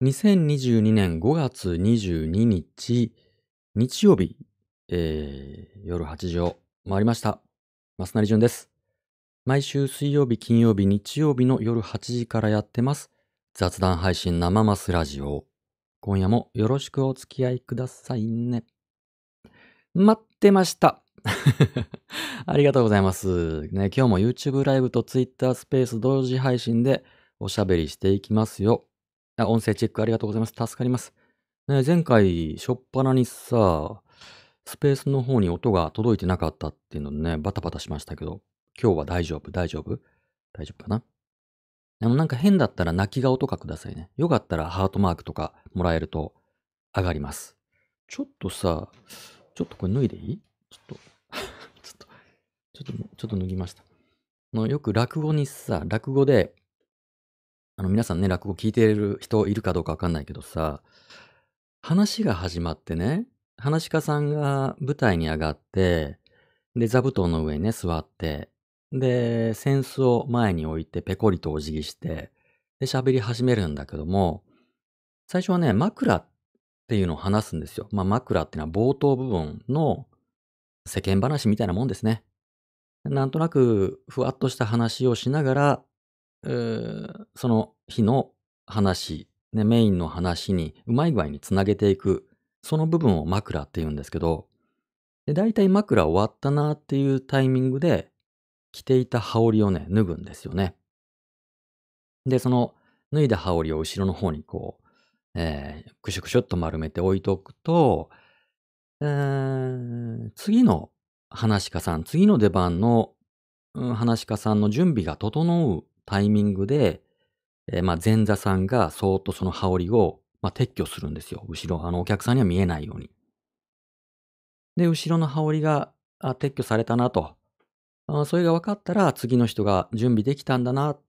2022年5月22日、日曜日、えー、夜8時を回りました。増成淳です。毎週水曜日、金曜日、日曜日の夜8時からやってます。雑談配信生マスラジオ。今夜もよろしくお付き合いくださいね。待ってました。ありがとうございます。ね、今日も YouTube ライブと Twitter スペース同時配信でおしゃべりしていきますよ。あ音声チェックありがとうございます。助かります。ね、前回、しょっぱなにさ、スペースの方に音が届いてなかったっていうのね、バタバタしましたけど、今日は大丈夫大丈夫？大丈夫かな？でもなんか変だったら泣き顔とかくださいね。よかったらハートマークとかもらえると上がります。ちょっとさ、ちょっとこれ脱いでいい？ちょっと、ちょっと、ちょっと、ちょっと脱ぎました。あのよく落語にさ、落語で、あの皆さんね、落語聞いている人いるかどうかわかんないけどさ、話が始まってね、話し家さんが舞台に上がって、で、座布団の上にね、座って、で、扇子を前に置いてペコリとお辞儀して、で、喋り始めるんだけども、最初はね、枕っていうのを話すんですよ。まあ、枕っていうのは冒頭部分の世間話みたいなもんですね。なんとなく、ふわっとした話をしながら、その日の話、ね、メインの話にうまい具合につなげていく、その部分を枕って言うんですけど、で大体枕終わったなっていうタイミングで、着ていた羽織をね、脱ぐんですよね。で、その脱いだ羽織を後ろの方にこう、えー、くしゅくしゅっと丸めて置いとくと、えー次の話し家さん、次の出番の、うん話し家さんの準備が整うタイミングで、えーまあ、前座さんがそーっとその羽織を、まあ、撤去するんですよ。後ろ、あの、お客さんには見えないように。で、後ろの羽織があ撤去されたなと。あそれが分かったら、次の人が準備できたんだなっ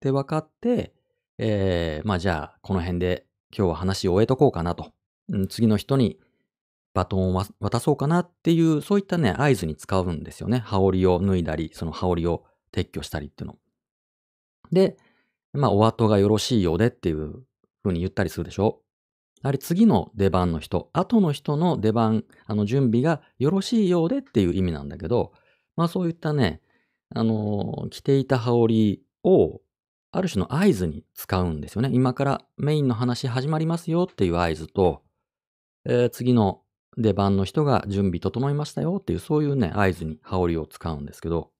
て分かって、えーまあじゃあ、この辺で今日は話を終えとこうかなと。うん次の人にバトンを渡そうかなっていう、そういったね、合図に使うんですよね。羽織を脱いだり、その羽織を撤去したりっていうの。で、まあ、お後がよろしいようでっていう風に言ったりするでしょ？あれ、次の出番の人、後の人の出番、あの、準備がよろしいようでっていう意味なんだけど、まあ、そういったね、あの着ていた羽織を、ある種の合図に使うんですよね。今からメインの話始まりますよっていう合図と、えー次の出番の人が準備整いましたよっていう、そういうね、合図に羽織を使うんですけど、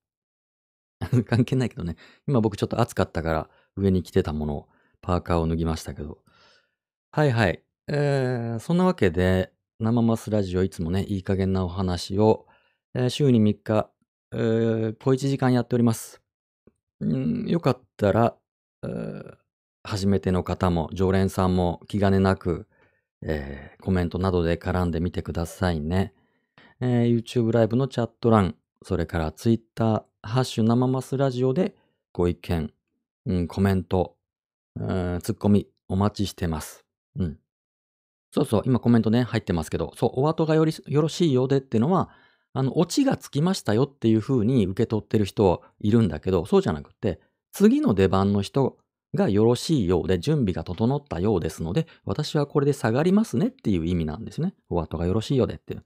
関係ないけどね、今僕ちょっと暑かったから上に着てたものを、パーカーを脱ぎましたけど。はいはい。えー、そんなわけで、生マスラジオいつもね、いい加減なお話を、えー週に3日、えー小1時間やっております。ん、よかったら、えー初めての方も常連さんも気兼ねなく、えーコメントなどで絡んでみてくださいね。えー YouTube ライブのチャット欄、それから Twitter、ハッシュ生マスラジオでご意見、うん、コメント、うんツッコミお待ちしてます。うん。そうそう、今コメントね、入ってますけど、そう、お後がよりよろしいようでっていうのは、あの、オチがつきましたよっていう風に受け取ってる人いるんだけど、そうじゃなくて、次の出番の人がよろしいようで、準備が整ったようですので、私はこれで下がりますねっていう意味なんですね。お後がよろしいようでっていう。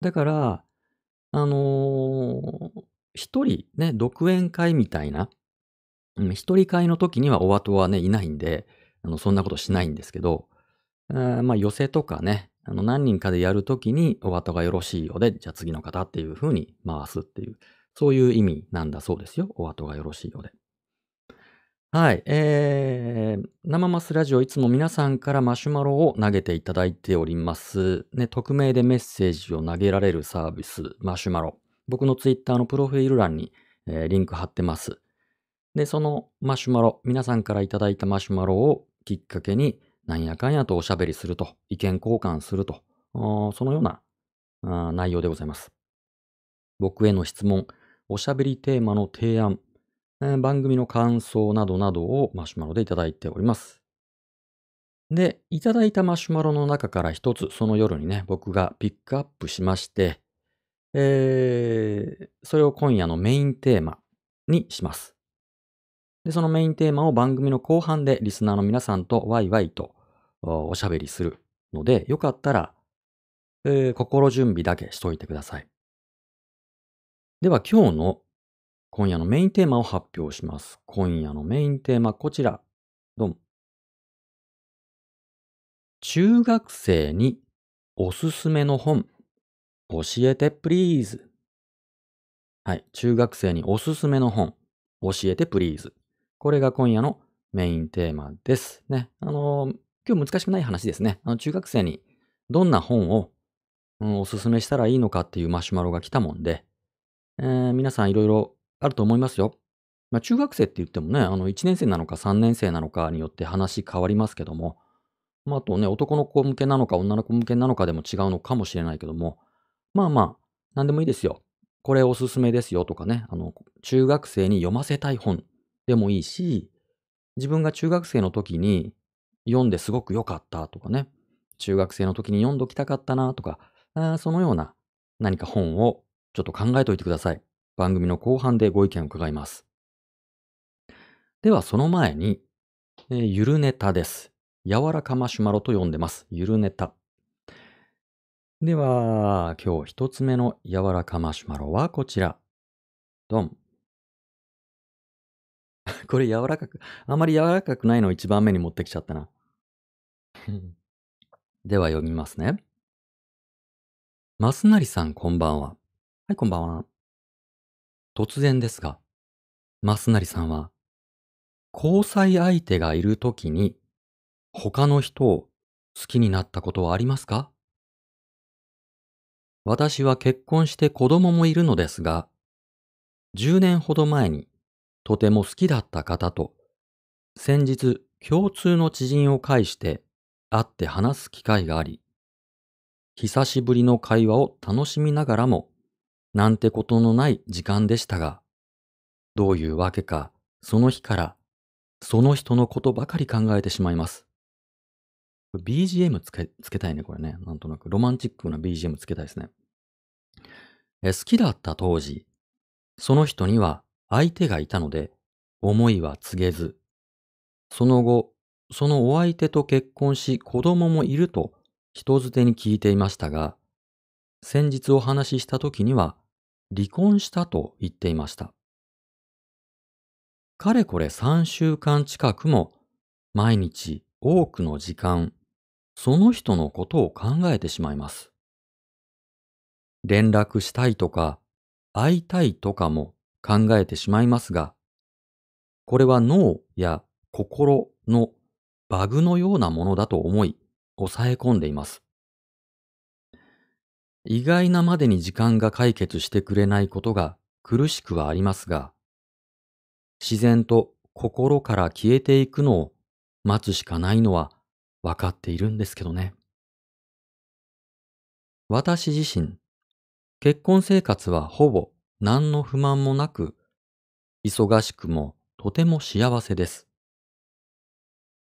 だから、あのー一人ね、独演会みたいな、うん一人会の時にはお後はね、いないんで、あの、そんなことしないんですけど、あまあ、寄せとかね、あの、何人かでやるときに、お後がよろしいようで、じゃあ次の方っていう風に回すっていう、そういう意味なんだそうですよ。お後がよろしいようで。はい。えー、生マスラジオいつも皆さんからマシュマロを投げていただいております。ね、匿名でメッセージを投げられるサービス、マシュマロ。僕のツイッターのプロフィール欄に、えーリンク貼ってます。で、そのマシュマロ、皆さんからいただいたマシュマロをきっかけに、なんやかんやとおしゃべりすると、意見交換すると、そのようなあ内容でございます。僕への質問、おしゃべりテーマの提案、えー番組の感想などなどをマシュマロでいただいております。で、いただいたマシュマロの中から一つ、その夜にね、僕がピックアップしまして、えーそれを今夜のメインテーマにします。で、そのメインテーマを番組の後半でリスナーの皆さんとワイワイとおしゃべりするので、よかったら、えー、心準備だけしといてください。では今日の今夜のメインテーマを発表します。今夜のメインテーマこちら。どうも。中学生におすすめの本教えてプリーズ。はい。中学生におすすめの本教えてプリーズ。これが今夜のメインテーマです。ね。あのー、今日難しくない話ですね。あの中学生にどんな本を、うん、おすすめしたらいいのかっていうマシュマロが来たもんで、えー、皆さんいろいろあると思いますよ。まあ、中学生って言ってもね、あの1年生なのか3年生なのかによって話変わりますけども、まあ、あとね、男の子向けなのか女の子向けなのかでも違うのかもしれないけども、まあまあ、なんでもいいですよ。これおすすめですよとかね、あの、中学生に読ませたい本でもいいし、自分が中学生の時に読んですごく良かったとかね、中学生の時に読んどきたかったなとか、あそのような何か本をちょっと考えておいてください。番組の後半でご意見を伺います。ではその前に、えー、ゆるネタです。柔らかマシュマロと呼んでます。ゆるネタ。では、今日一つ目の柔らかマシュマロはこちら。ドン。これ柔らかく、あまり柔らかくないのを一番目に持ってきちゃったな。では読みますね。マスナリさんこんばんは。はい、こんばんは。突然ですが、マスナリさんは、交際相手がいるときに他の人を好きになったことはありますか？私は結婚して子供もいるのですが、10年ほど前にとても好きだった方と先日共通の知人を介して会って話す機会があり、久しぶりの会話を楽しみながらも、なんてことのない時間でしたが、どういうわけか、その日からその人のことばかり考えてしまいます。BGM つけ、つけたいね、これね。なんとなく。ロマンチックな BGM つけたいですね。え好きだった当時、その人には相手がいたので、思いは告げず、その後、そのお相手と結婚し子供もいると人づてに聞いていましたが、先日お話しした時には離婚したと言っていました。かれこれ3週間近くも毎日多くの時間その人のことを考えてしまいます。連絡したいとか、会いたいとかも考えてしまいますが、これは脳や心のバグのようなものだと思い、抑え込んでいます。意外なまでに時間が解決してくれないことが苦しくはありますが、自然と心から消えていくのを待つしかないのはわかっているんですけどね。私自身、結婚生活はほぼ何の不満もなく、忙しくもとても幸せです。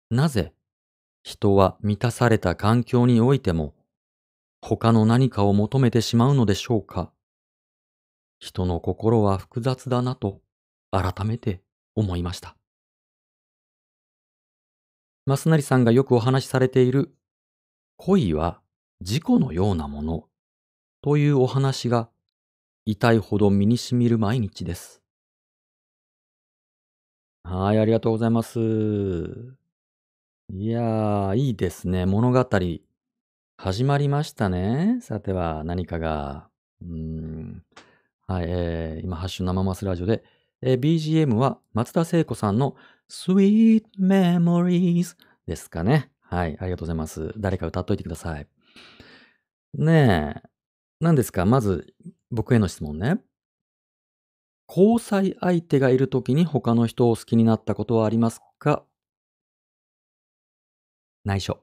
なぜ人は満たされた環境においても他の何かを求めてしまうのでしょうか人の心は複雑だなと改めて思いました。増成さんがよくお話しされている恋は事故のようなものというお話が痛いほど身に染みる毎日です。はい、ありがとうございます。いやー、いいですね。物語、始まりましたね。さては、何かが。うん。はい、えー、今、ハッシュ生マスラジオで、えー、BGM は松田聖子さんの Sweet Memories ですかね。はい、ありがとうございます。誰か歌っといてください。ねえ、何ですか？まず、僕への質問ね。交際相手がいるときに他の人を好きになったことはありますか？内緒。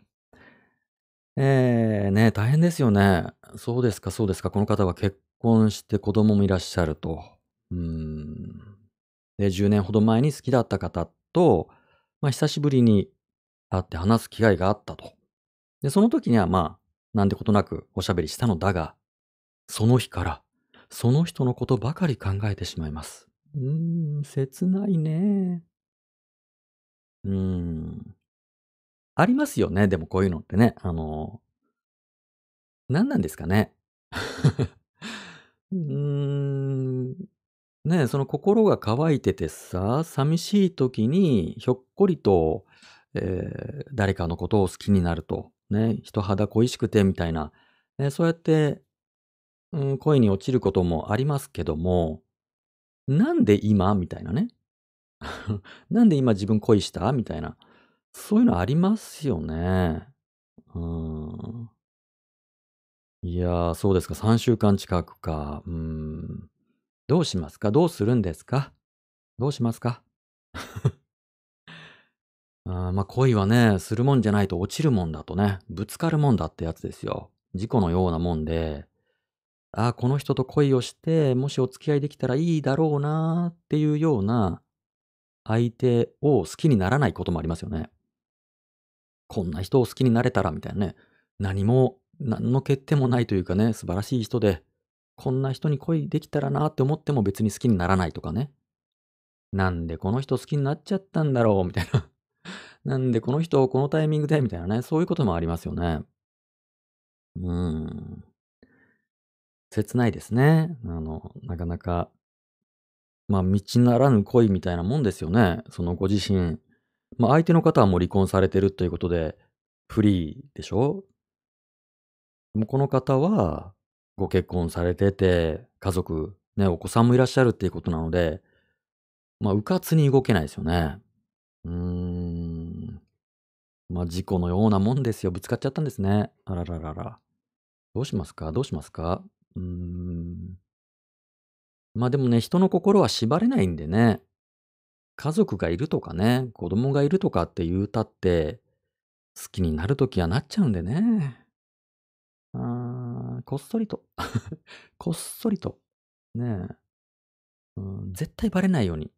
えー、ね大変ですよね。そうですか、そうですか。この方は結婚して子供もいらっしゃると。うん。で、10年ほど前に好きだった方と、まあ、久しぶりに会って話す機会があったと。で、その時にはまあ、なんてことなくおしゃべりしたのだが、その日から、その人のことばかり考えてしまいます。うーん、切ないね。うーん。ありますよね、でもこういうのってね。あの、何なんですかね。うーん。ね、その心が渇いててさ、寂しい時にひょっこりと、えー誰かのことを好きになると。ね、人肌恋しくてみたいな。ね、そうやって、うん、恋に落ちることもありますけども、なんで今？みたいなね。なんで今自分恋した？みたいな。そういうのありますよね。うん。いやー、そうですか。3週間近くか。うん。どうしますか？どうするんですか？どうしますか？あまあ恋はね、するもんじゃないと落ちるもんだとね、ぶつかるもんだってやつですよ。事故のようなもんで、ああ、この人と恋をして、もしお付き合いできたらいいだろうなーっていうような相手を好きにならないこともありますよね。こんな人を好きになれたらみたいなね。何も、何の欠点もないというかね、素晴らしい人で、こんな人に恋できたらなって思っても別に好きにならないとかね。なんでこの人好きになっちゃったんだろうみたいな。なんでこの人をこのタイミングでみたいなね。そういうこともありますよね。うーん。切ないですね。あの、なかなか、まあ、道ならぬ恋みたいなもんですよね。そのご自身。まあ、相手の方はもう離婚されてるということで、フリーでしょ？もうこの方は、ご結婚されてて、家族、ね、お子さんもいらっしゃるっていうことなので、まあ、うかつに動けないですよね。うーん。まあ、事故のようなもんですよ。ぶつかっちゃったんですね。あらららら。どうしますか？どうしますか？うーん。まあでもね、人の心は縛れないんでね。家族がいるとかね、子供がいるとかって言うたって、好きになるときはなっちゃうんでね。こっそりと。こっそりと。ねえ。うん、絶対バレないように。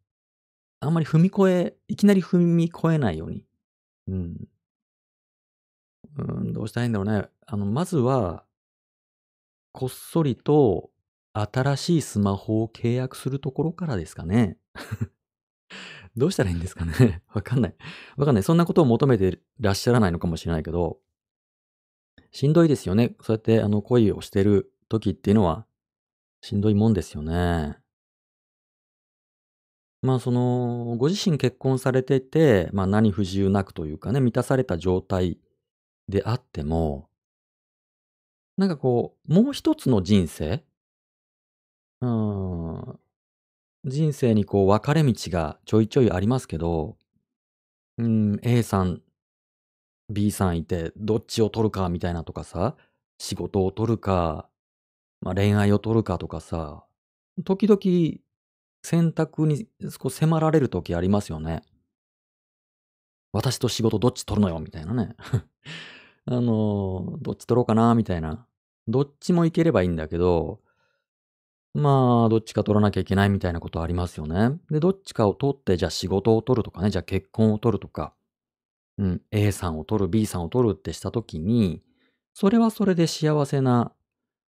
あんまり踏み越え、いきなり踏み越えないように。うん。うん、どうしたらいいんだろうね。あの、まずは、こっそりと新しいスマホを契約するところからですかね。どうしたらいいんですかね。わかんない。わかんない。そんなことを求めてらっしゃらないのかもしれないけど、しんどいですよね。そうやってあの恋をしてる時っていうのは、しんどいもんですよね。まあその、ご自身結婚されてて、まあ何不自由なくというかね、満たされた状態であっても、なんかこう、もう一つの人生うん。人生にこう分かれ道がちょいちょいありますけど、うん、A さん、B さんいて、どっちを取るかみたいなとかさ、仕事を取るか、まあ、恋愛を取るかとかさ、時々選択にこう迫られる時ありますよね。私と仕事どっち取るのよみたいなね。あの、どっち取ろうかなみたいな。どっちもいければいいんだけど、まあ、どっちか取らなきゃいけないみたいなことありますよね。で、どっちかを取って、じゃあ仕事を取るとかね、じゃあ結婚を取るとか、うん、A さんを取る、B さんを取るってしたときに、それはそれで幸せな、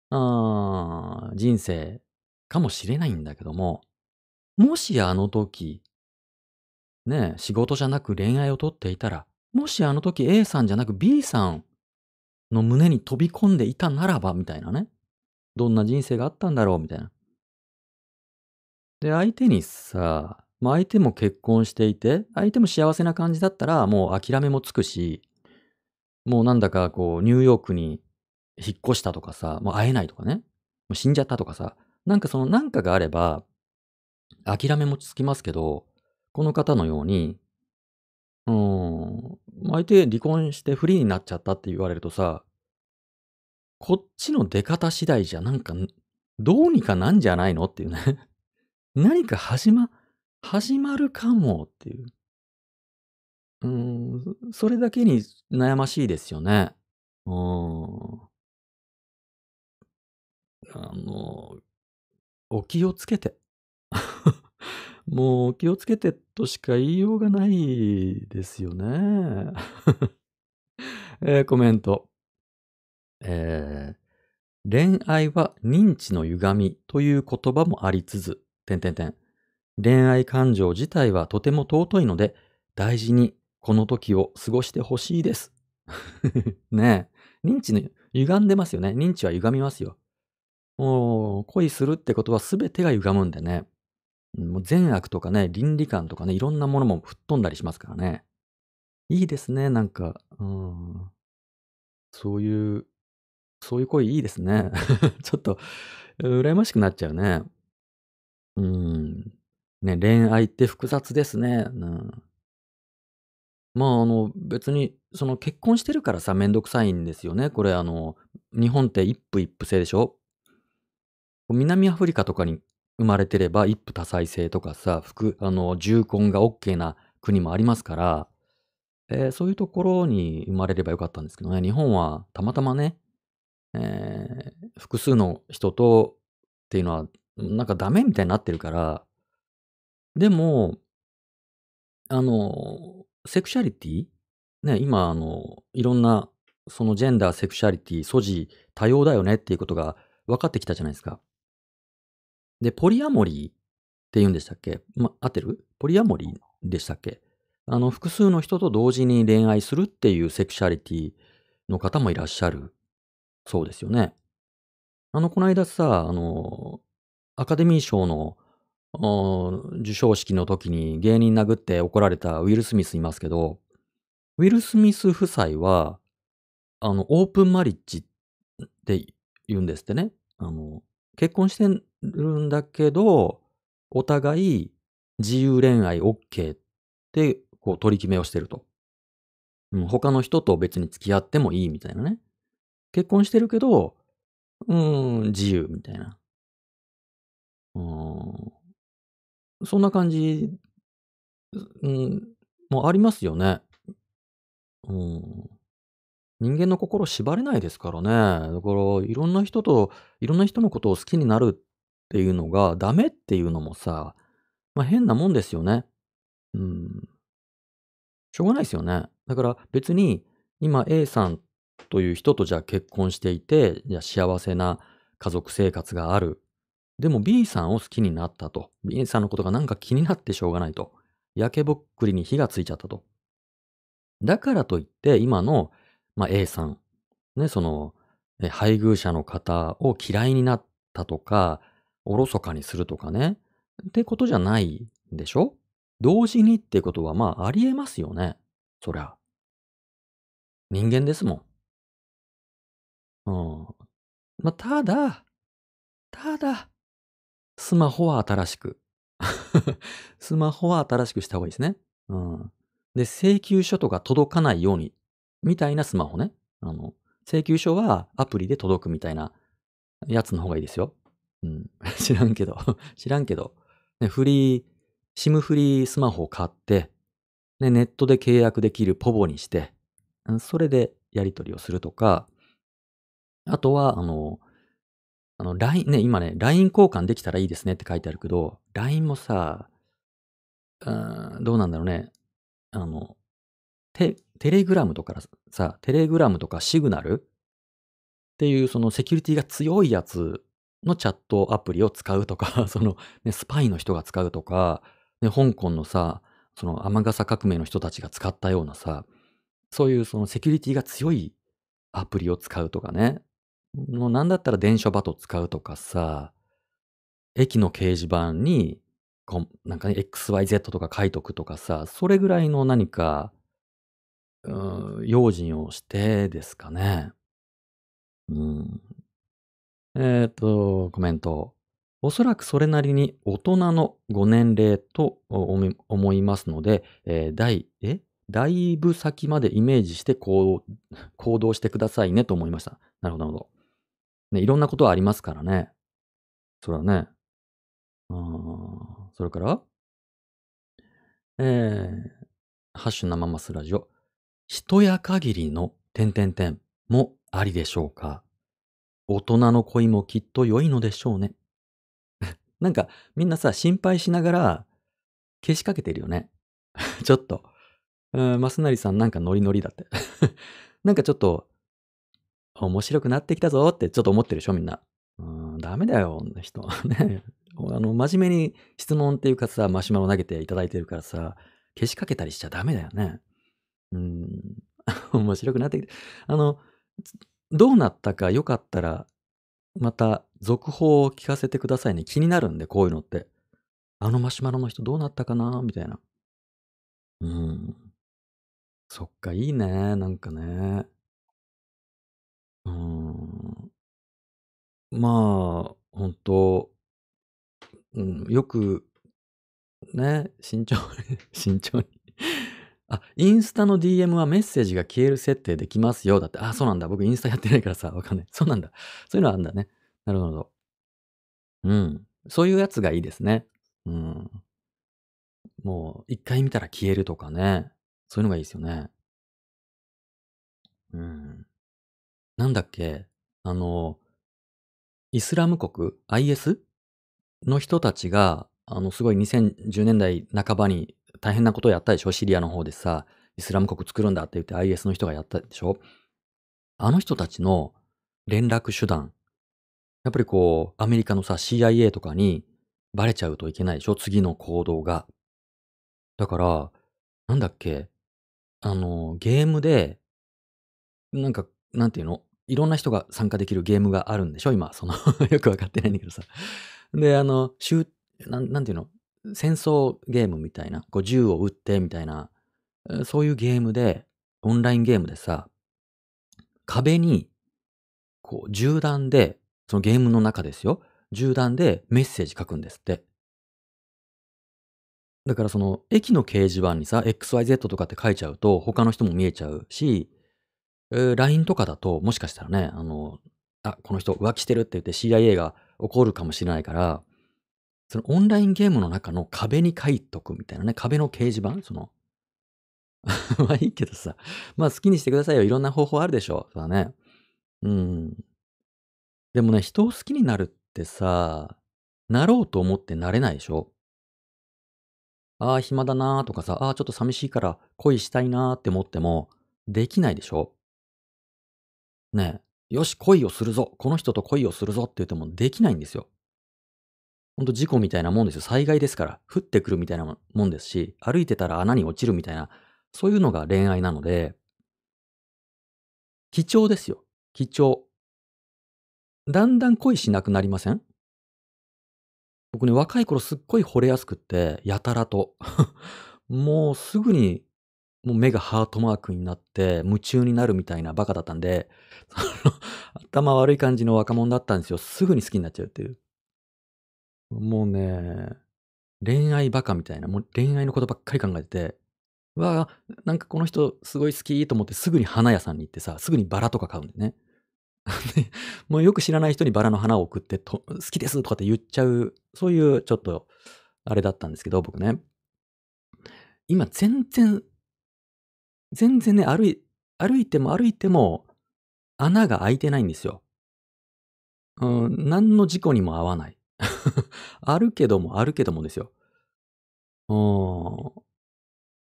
あ人生かもしれないんだけども、もしあの時、ね、仕事じゃなく恋愛を取っていたら、もしあの時 A さんじゃなく B さんの胸に飛び込んでいたならば、みたいなね。どんな人生があったんだろうみたいな。で、相手にさ、まあ相手も結婚していて、相手も幸せな感じだったら、もう諦めもつくし、もうなんだかこう、ニューヨークに引っ越したとかさ、もう会えないとかね、もう死んじゃったとかさ、なんかそのなんかがあれば、諦めもつきますけど、この方のように、うーん、相手離婚してフリーになっちゃったって言われるとさ、こっちの出方次第じゃなんか、どうにかなんじゃないのっていうね。何か始ま、始まるかもっていう。うん、それだけに悩ましいですよね。うん。あの、お気をつけて。もう気をつけてとしか言いようがないですよね。えーコメント。えー恋愛は認知の歪みという言葉もありつつ、点点点。恋愛感情自体はとても尊いので、大事にこの時を過ごしてほしいです。ねえ。認知の歪んでますよね。認知は歪みますよ。もう、恋するってことは全てが歪むんでね。もう善悪とかね、倫理観とかね、いろんなものも吹っ飛んだりしますからね。いいですね、なんか。うん。そういう、そういう恋いいですね。ちょっと、羨ましくなっちゃうね。うん。ね、恋愛って複雑ですね。うん。まあ、あの、別に、その結婚してるからさ、めんどくさいんですよね。これ、あの、日本って一夫一夫制でしょ？南アフリカとかに生まれてれば一夫多妻制とかさ、服、あの、重婚が OK な国もありますから、えーそういうところに生まれればよかったんですけどね。日本はたまたまね、えー複数の人とっていうのは、なんかダメみたいになってるから、でも、あの、セクシャリティ？ね、今、あの、いろんな、そのジェンダー、セクシャリティ、素地、多様だよねっていうことが分かってきたじゃないですか。で、ポリアモリーって言うんでしたっけ？ま、合ってる？ポリアモリーでしたっけ？あの、複数の人と同時に恋愛するっていうセクシャリティの方もいらっしゃる。そうですよね。あの、この間さ、あの、アカデミー賞の授賞式の時に芸人殴って怒られたウィル・スミスいますけど、ウィル・スミス夫妻は、あの、オープンマリッジって言うんですってね。あの、結婚してるんだけど、お互い自由恋愛 OK ってこう取り決めをしてると。うん、他の人と別に付き合ってもいいみたいなね。結婚してるけど、うーん、自由みたいな。うん。そんな感じ、うん、もありますよね。うん。人間の心縛れないですからね。だから、いろんな人と、いろんな人のことを好きになるっていうのがダメっていうのもさ、まあ、変なもんですよね。うん。しょうがないですよね。だから別に今 A さんという人とじゃあ結婚していて、じゃあ幸せな家族生活がある。でも B さんを好きになったと。B さんのことがなんか気になってしょうがないと。焼けぼっくりに火がついちゃったと。だからといって今の、まあ、A さん、ね、その、配偶者の方を嫌いになったとか、おろそかにするとかね。ってことじゃないでしょ？同時にってことはまあありえますよね。そりゃ。人間ですもん。うん。まあ、ただ、ただ、スマホは新しく。スマホは新しくした方がいいですね。うん。で、請求書とか届かないように、みたいなスマホね。あの、請求書はアプリで届くみたいなやつの方がいいですよ。うん。知らんけど。知らんけど。ね、フリー、シムフリースマホを買って、ね、ネットで契約できるポボにして、それでやり取りをするとか、あとは、あの、あの、LINE、ね、今ね、LINE 交換できたらいいですねって書いてあるけど、LINE もさ、うん、どうなんだろうね。あの、テ、テレグラムとかさ、テレグラムとかシグナルっていうそのセキュリティが強いやつのチャットアプリを使うとか、その、ね、スパイの人が使うとか、ね、香港のさ、その雨傘革命の人たちが使ったようなさ、そういうそのセキュリティが強いアプリを使うとかね。もうなんだったら電書バト使うとかさ、駅の掲示板に、なんかね、XYZ とか書いとくとかさ、それぐらいの何か、うん、用心をしてですかね。うん。えっと、コメント。おそらくそれなりに大人のご年齢と思いますので、えー、だい、え？だいぶ先までイメージして行動してくださいねと思いました。なるほど、なるほど。ね、いろんなことはありますからね。それはね。あそれから、えー、ハッシュ生マスラジオ。一夜限りの点々点もありでしょうか？大人の恋もきっと良いのでしょうね。なんか、みんなさ、心配しながら、消しかけてるよね。ちょっと。うん、マスナリさんなんかノリノリだって。なんかちょっと、面白くなってきたぞってちょっと思ってるでしょ、みんな。うん、ダメだよ、こんな人。ね。あの、真面目に質問っていうかさ、マシュマロ投げていただいてるからさ、消しかけたりしちゃダメだよね。うん。面白くなってきて。あの、どうなったかよかったら、また続報を聞かせてくださいね。気になるんで、こういうのって。あのマシュマロの人どうなったかなみたいな。うん。そっか、いいね。なんかね。うん。まあ、本当うん、よく、ね、慎重に 慎重にあ、インスタの DM はメッセージが消える設定できますよ。だって、あ、そうなんだ。僕インスタやってないからさ、わかんない。そうなんだ。そういうのはあるんだね。なるほど。うん。そういうやつがいいですね。うん。もう、一回見たら消えるとかね。そういうのがいいですよね。うん。なんだっけ？あの、イスラム国 ?IS? の人たちが、あの、すごい2010年代半ばに大変なことをやったでしょ？シリアの方でさ、イスラム国作るんだって言って IS の人がやったでしょ？あの人たちの連絡手段。やっぱりこう、アメリカのさ、CIA とかにバレちゃうといけないでしょ？次の行動が。だから、なんだっけ？あの、ゲームで、なんか、なんていうの？いろんな人が参加できるゲームがあるんでしょ？今、その よくわかってないんだけどさ。で、あの、シュ、なん、なんていうの？戦争ゲームみたいな、こう銃を撃ってみたいな、そういうゲームで、オンラインゲームでさ、壁に、こう、銃弾で、そのゲームの中ですよ。銃弾でメッセージ書くんですって。だからその、駅の掲示板にさ、XYZ とかって書いちゃうと、他の人も見えちゃうし、えー、LINE とかだと、もしかしたらね、あの、あ、この人浮気してるって言って CIA が怒るかもしれないから、そのオンラインゲームの中の壁に書いとくみたいなね、壁の掲示板その、まあいいけどさ、まあ好きにしてくださいよ。いろんな方法あるでしょ。そうだね。うん。でもね、人を好きになるってさ、なろうと思ってなれないでしょ。ああ、暇だなーとかさ、ああ、ちょっと寂しいから恋したいなーって思っても、できないでしょ。ねえ、よし、恋をするぞ。この人と恋をするぞって言ってもできないんですよ。ほんと事故みたいなもんですよ。災害ですから。降ってくるみたいなもんですし、歩いてたら穴に落ちるみたいな、そういうのが恋愛なので、貴重ですよ。貴重。だんだん恋しなくなりません？僕ね、若い頃すっごい惚れやすくって、やたらと。もうすぐに、もう目がハートマークになって、夢中になるみたいなバカだったんで、頭悪い感じの若者だったんですよ。すぐに好きになっちゃうっていう。もうね、恋愛バカみたいな、もう恋愛のことばっかり考えてて、わあ、なんかこの人すごい好きと思ってすぐに花屋さんに行ってさ、すぐにバラとか買うんでね。もうよく知らない人にバラの花を送ってと、好きですとかって言っちゃう、そういうちょっと、あれだったんですけど、僕ね。今全然、全然ね、歩い、歩いても歩いても、穴が開いてないんですよ。うん、何の事故にも合わない。あるけども、あるけどもですよ。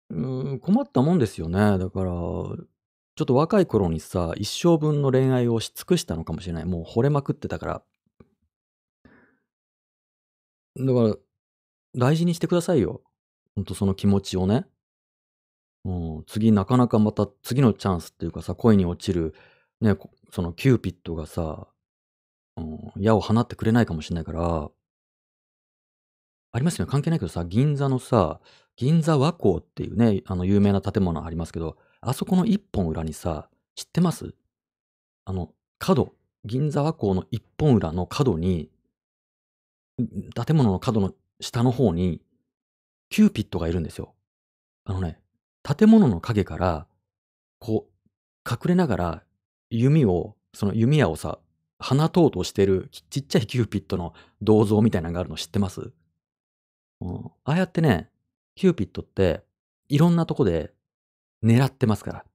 うん、困ったもんですよね。だから、ちょっと若い頃にさ、一生分の恋愛をし尽くしたのかもしれない。もう惚れまくってたから。だから、大事にしてくださいよ。ほんとその気持ちをね。うん、次なかなかまた次のチャンスっていうかさ、恋に落ちる、ね、そのキューピッドがさ、うん、矢を放ってくれないかもしれないから、ありますよね。関係ないけどさ、銀座のさ、銀座和光っていうね、あの有名な建物ありますけど、あそこの一本裏にさ、知ってます？あの、角、銀座和光の一本裏の角に、建物の角の下の方に、キューピッドがいるんですよ。あのね、建物の影から、こう、隠れながら弓を、その弓矢をさ、放とうとしてるちっちゃいキューピッドの銅像みたいなのがあるの知ってます？うん、ああやってね、キューピッドっていろんなとこで狙ってますから。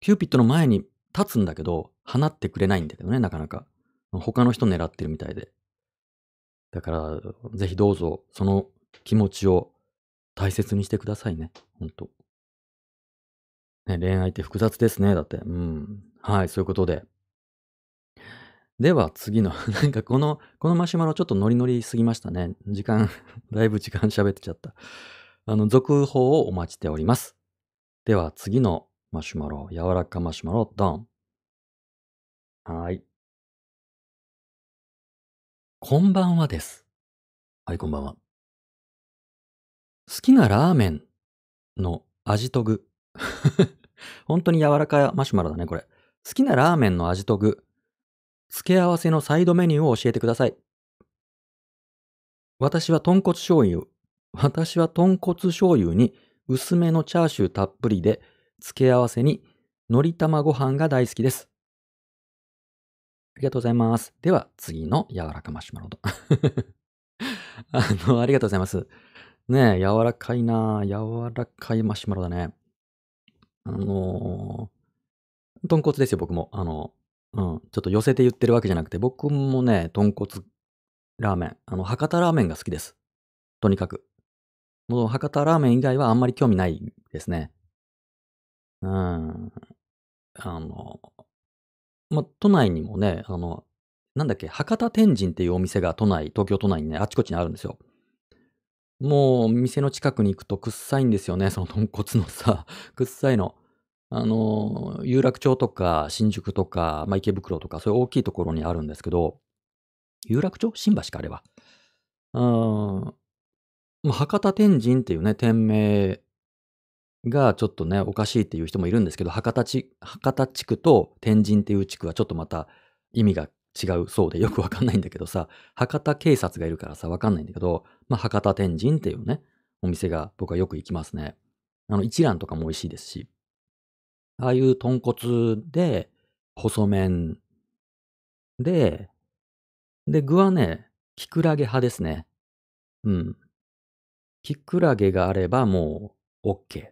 キューピッドの前に立つんだけど、放ってくれないんだけどね、なかなか。他の人狙ってるみたいで。だから、ぜひどうぞ、その気持ちを大切にしてくださいね。ほんと。ね、恋愛って複雑ですね。だって。うん。はい、そういうことで。では次の なんかこの、このマシュマロちょっとノリノリすぎましたね。時間 だいぶ時間喋ってちゃった。あの、続報をお待ちしております。では次のマシュマロ、柔らかマシュマロ、ドン。はい。こんばんはです。はい、こんばんは。好きなラーメンの味と具。本当に柔らかいマシュマロだね、これ。好きなラーメンの味と具。付け合わせのサイドメニューを教えてください。私は豚骨醤油。私は豚骨醤油に薄めのチャーシューたっぷりで、付け合わせにのり玉ご飯が大好きです。ありがとうございます。では、次の柔らかマシュマロと。あの、ありがとうございます。ねえ、柔らかいな柔らかいマシュマロだね。あのー、豚骨ですよ、僕も。あの、うん、ちょっと寄せて言ってるわけじゃなくて、僕もね、豚骨ラーメン、あの、博多ラーメンが好きです。とにかく。もう博多ラーメン以外はあんまり興味ないですね。うん。あの、ま、都内にもね、あの、なんだっけ、博多天神っていうお店が都内、東京都内にね、あちこちにあるんですよ。もう、店の近くに行くとくっさいんですよね、その豚骨のさ、くっさいの。あの、有楽町とか新宿とか、まあ、池袋とか、そういう大きいところにあるんですけど、有楽町？新橋か、あれは。うーん。ま、博多天神っていうね、店名がちょっとね、おかしいっていう人もいるんですけど、博多地博多地区と天神っていう地区はちょっとまた意味が違うそうでよくわかんないんだけどさ、博多警察がいるからさ、わかんないんだけど、まあ、博多天神っていうね、お店が僕はよく行きますね。あの、一蘭とかも美味しいですし。ああいう豚骨で、細麺で、で、具はね、キクラゲ派ですね。うん。キクラゲがあればもう OK。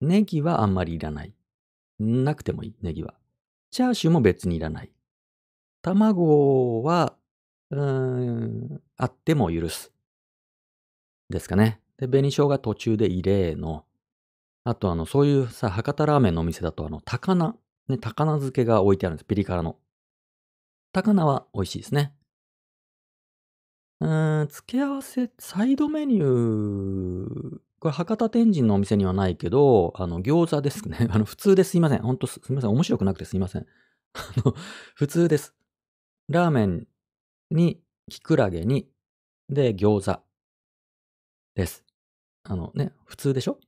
ネギはあんまりいらない。なくてもいい、ネギは。チャーシューも別にいらない。卵は、うーん、あっても許す。ですかね。で、紅生姜途中で入れの。あと、あの、そういうさ、博多ラーメンのお店だと、あの、高菜、ね、高菜漬けが置いてあるんです。ピリ辛の。高菜は美味しいですね。うーん、付け合わせ、サイドメニュー、これ博多天神のお店にはないけど、あの、餃子ですね。あの、普通ですいません。ほんとすみません。面白くなくてすいません。あの、普通です。ラーメンに、きくらげに、で、餃子です。あのね、普通でしょ？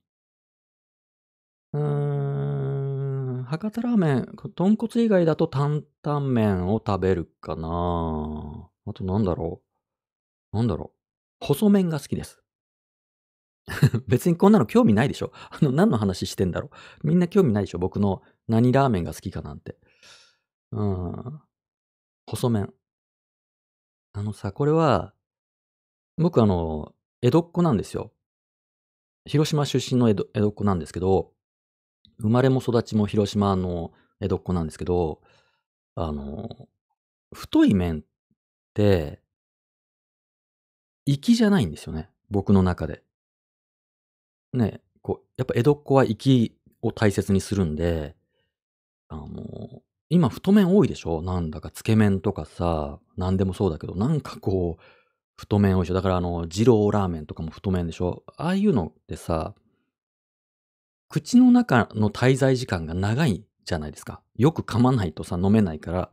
うーん、博多ラーメン、豚骨以外だと担々麺を食べるかなあとなんだろう？なんだろう？細麺が好きです。別にこんなの興味ないでしょ？あの、何の話してんだろう？みんな興味ないでしょ？僕の何ラーメンが好きかなんて。うん。細麺。あのさ、これは、僕あの、江戸っ子なんですよ。広島出身の江戸江戸っ子なんですけど、生まれも育ちも広島の江戸っ子なんですけど、あの、太い麺って、粋じゃないんですよね。僕の中で。ね、こう、やっぱ江戸っ子は粋を大切にするんで、あの、今太麺多いでしょ？なんだかつけ麺とかさ、なんでもそうだけど、なんかこう、太麺多いでしょ？だからあの、二郎ラーメンとかも太麺でしょ？ああいうのってさ、口の中の滞在時間が長いじゃないですか。よく噛まないとさ、飲めないから。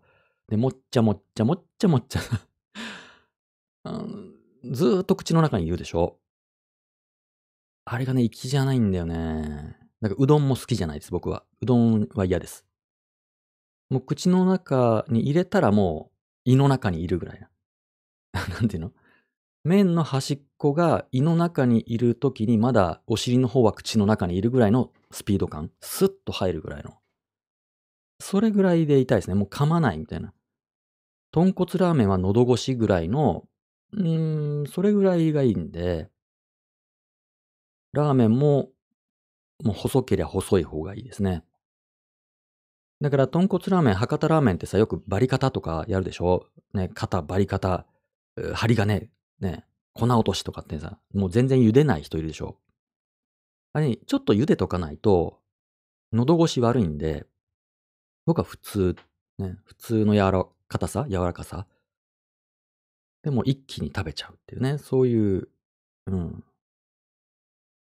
で、もっちゃもっちゃもっちゃもっちゃ ずーっと口の中にいるでしょ？あれがね、粋じゃないんだよね。だからうどんも好きじゃないです、僕は。うどんは嫌です。もう口の中に入れたらもう胃の中にいるぐらいな。なんていうの？麺の端っこが胃の中にいるときにまだお尻の方は口の中にいるぐらいのスピード感。スッと入るぐらいの。それぐらいで痛いですね。もう噛まないみたいな。豚骨ラーメンは喉越しぐらいの、うーん、それぐらいがいいんで、ラーメンも、もう細ければ細い方がいいですね。だから、豚骨ラーメン、博多ラーメンってさ、よくバリカタとかやるでしょ？ね、肩、バリカタ、針金、ね、粉落としとかってさ、もう全然茹でない人いるでしょ？あれ、ちょっと茹でとかないと、喉越し悪いんで、僕は普通、ね、普通の柔らかさ、柔らかさ。でも一気に食べちゃうっていうね、そういう、うん。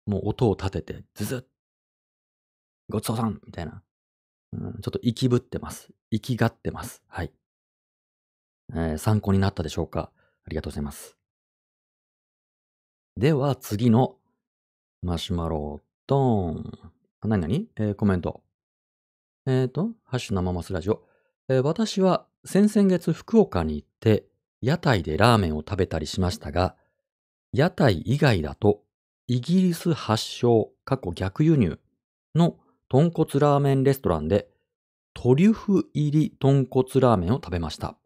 もう音を立てて、ズズッごちそうさんみたいな。うん、ちょっと生きぶってます。生きがってます。はい。えー参考になったでしょうか？ありがとうございます。では、次のマシュマロ、ドーン。あ、なになにえーコメント。えっ、と、ハッシュ生マスラジオ。えー私は先々月福岡に行って、屋台でラーメンを食べたりしましたが、屋台以外だと、イギリス発祥、過去逆輸入の豚骨ラーメンレストランで、トリュフ入り豚骨ラーメンを食べました。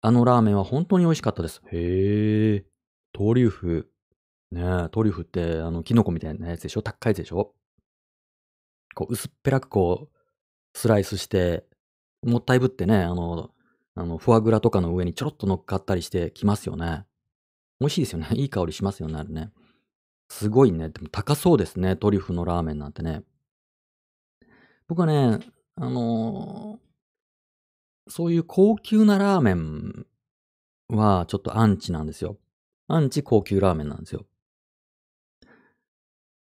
あのラーメンは本当に美味しかったです。へえ、トリュフ。ねえ、トリュフって、あの、キノコみたいなやつでしょ？高いやつでしょ？こう、薄っぺらくこう、スライスして、もったいぶってね、あの、あの、フォアグラとかの上にちょろっと乗っかったりしてきますよね。美味しいですよね。いい香りしますよね、あれね。すごいね。でも高そうですね、トリュフのラーメンなんてね。僕はね、あのーそういう高級なラーメンはちょっとアンチなんですよ。アンチ高級ラーメンなんですよ。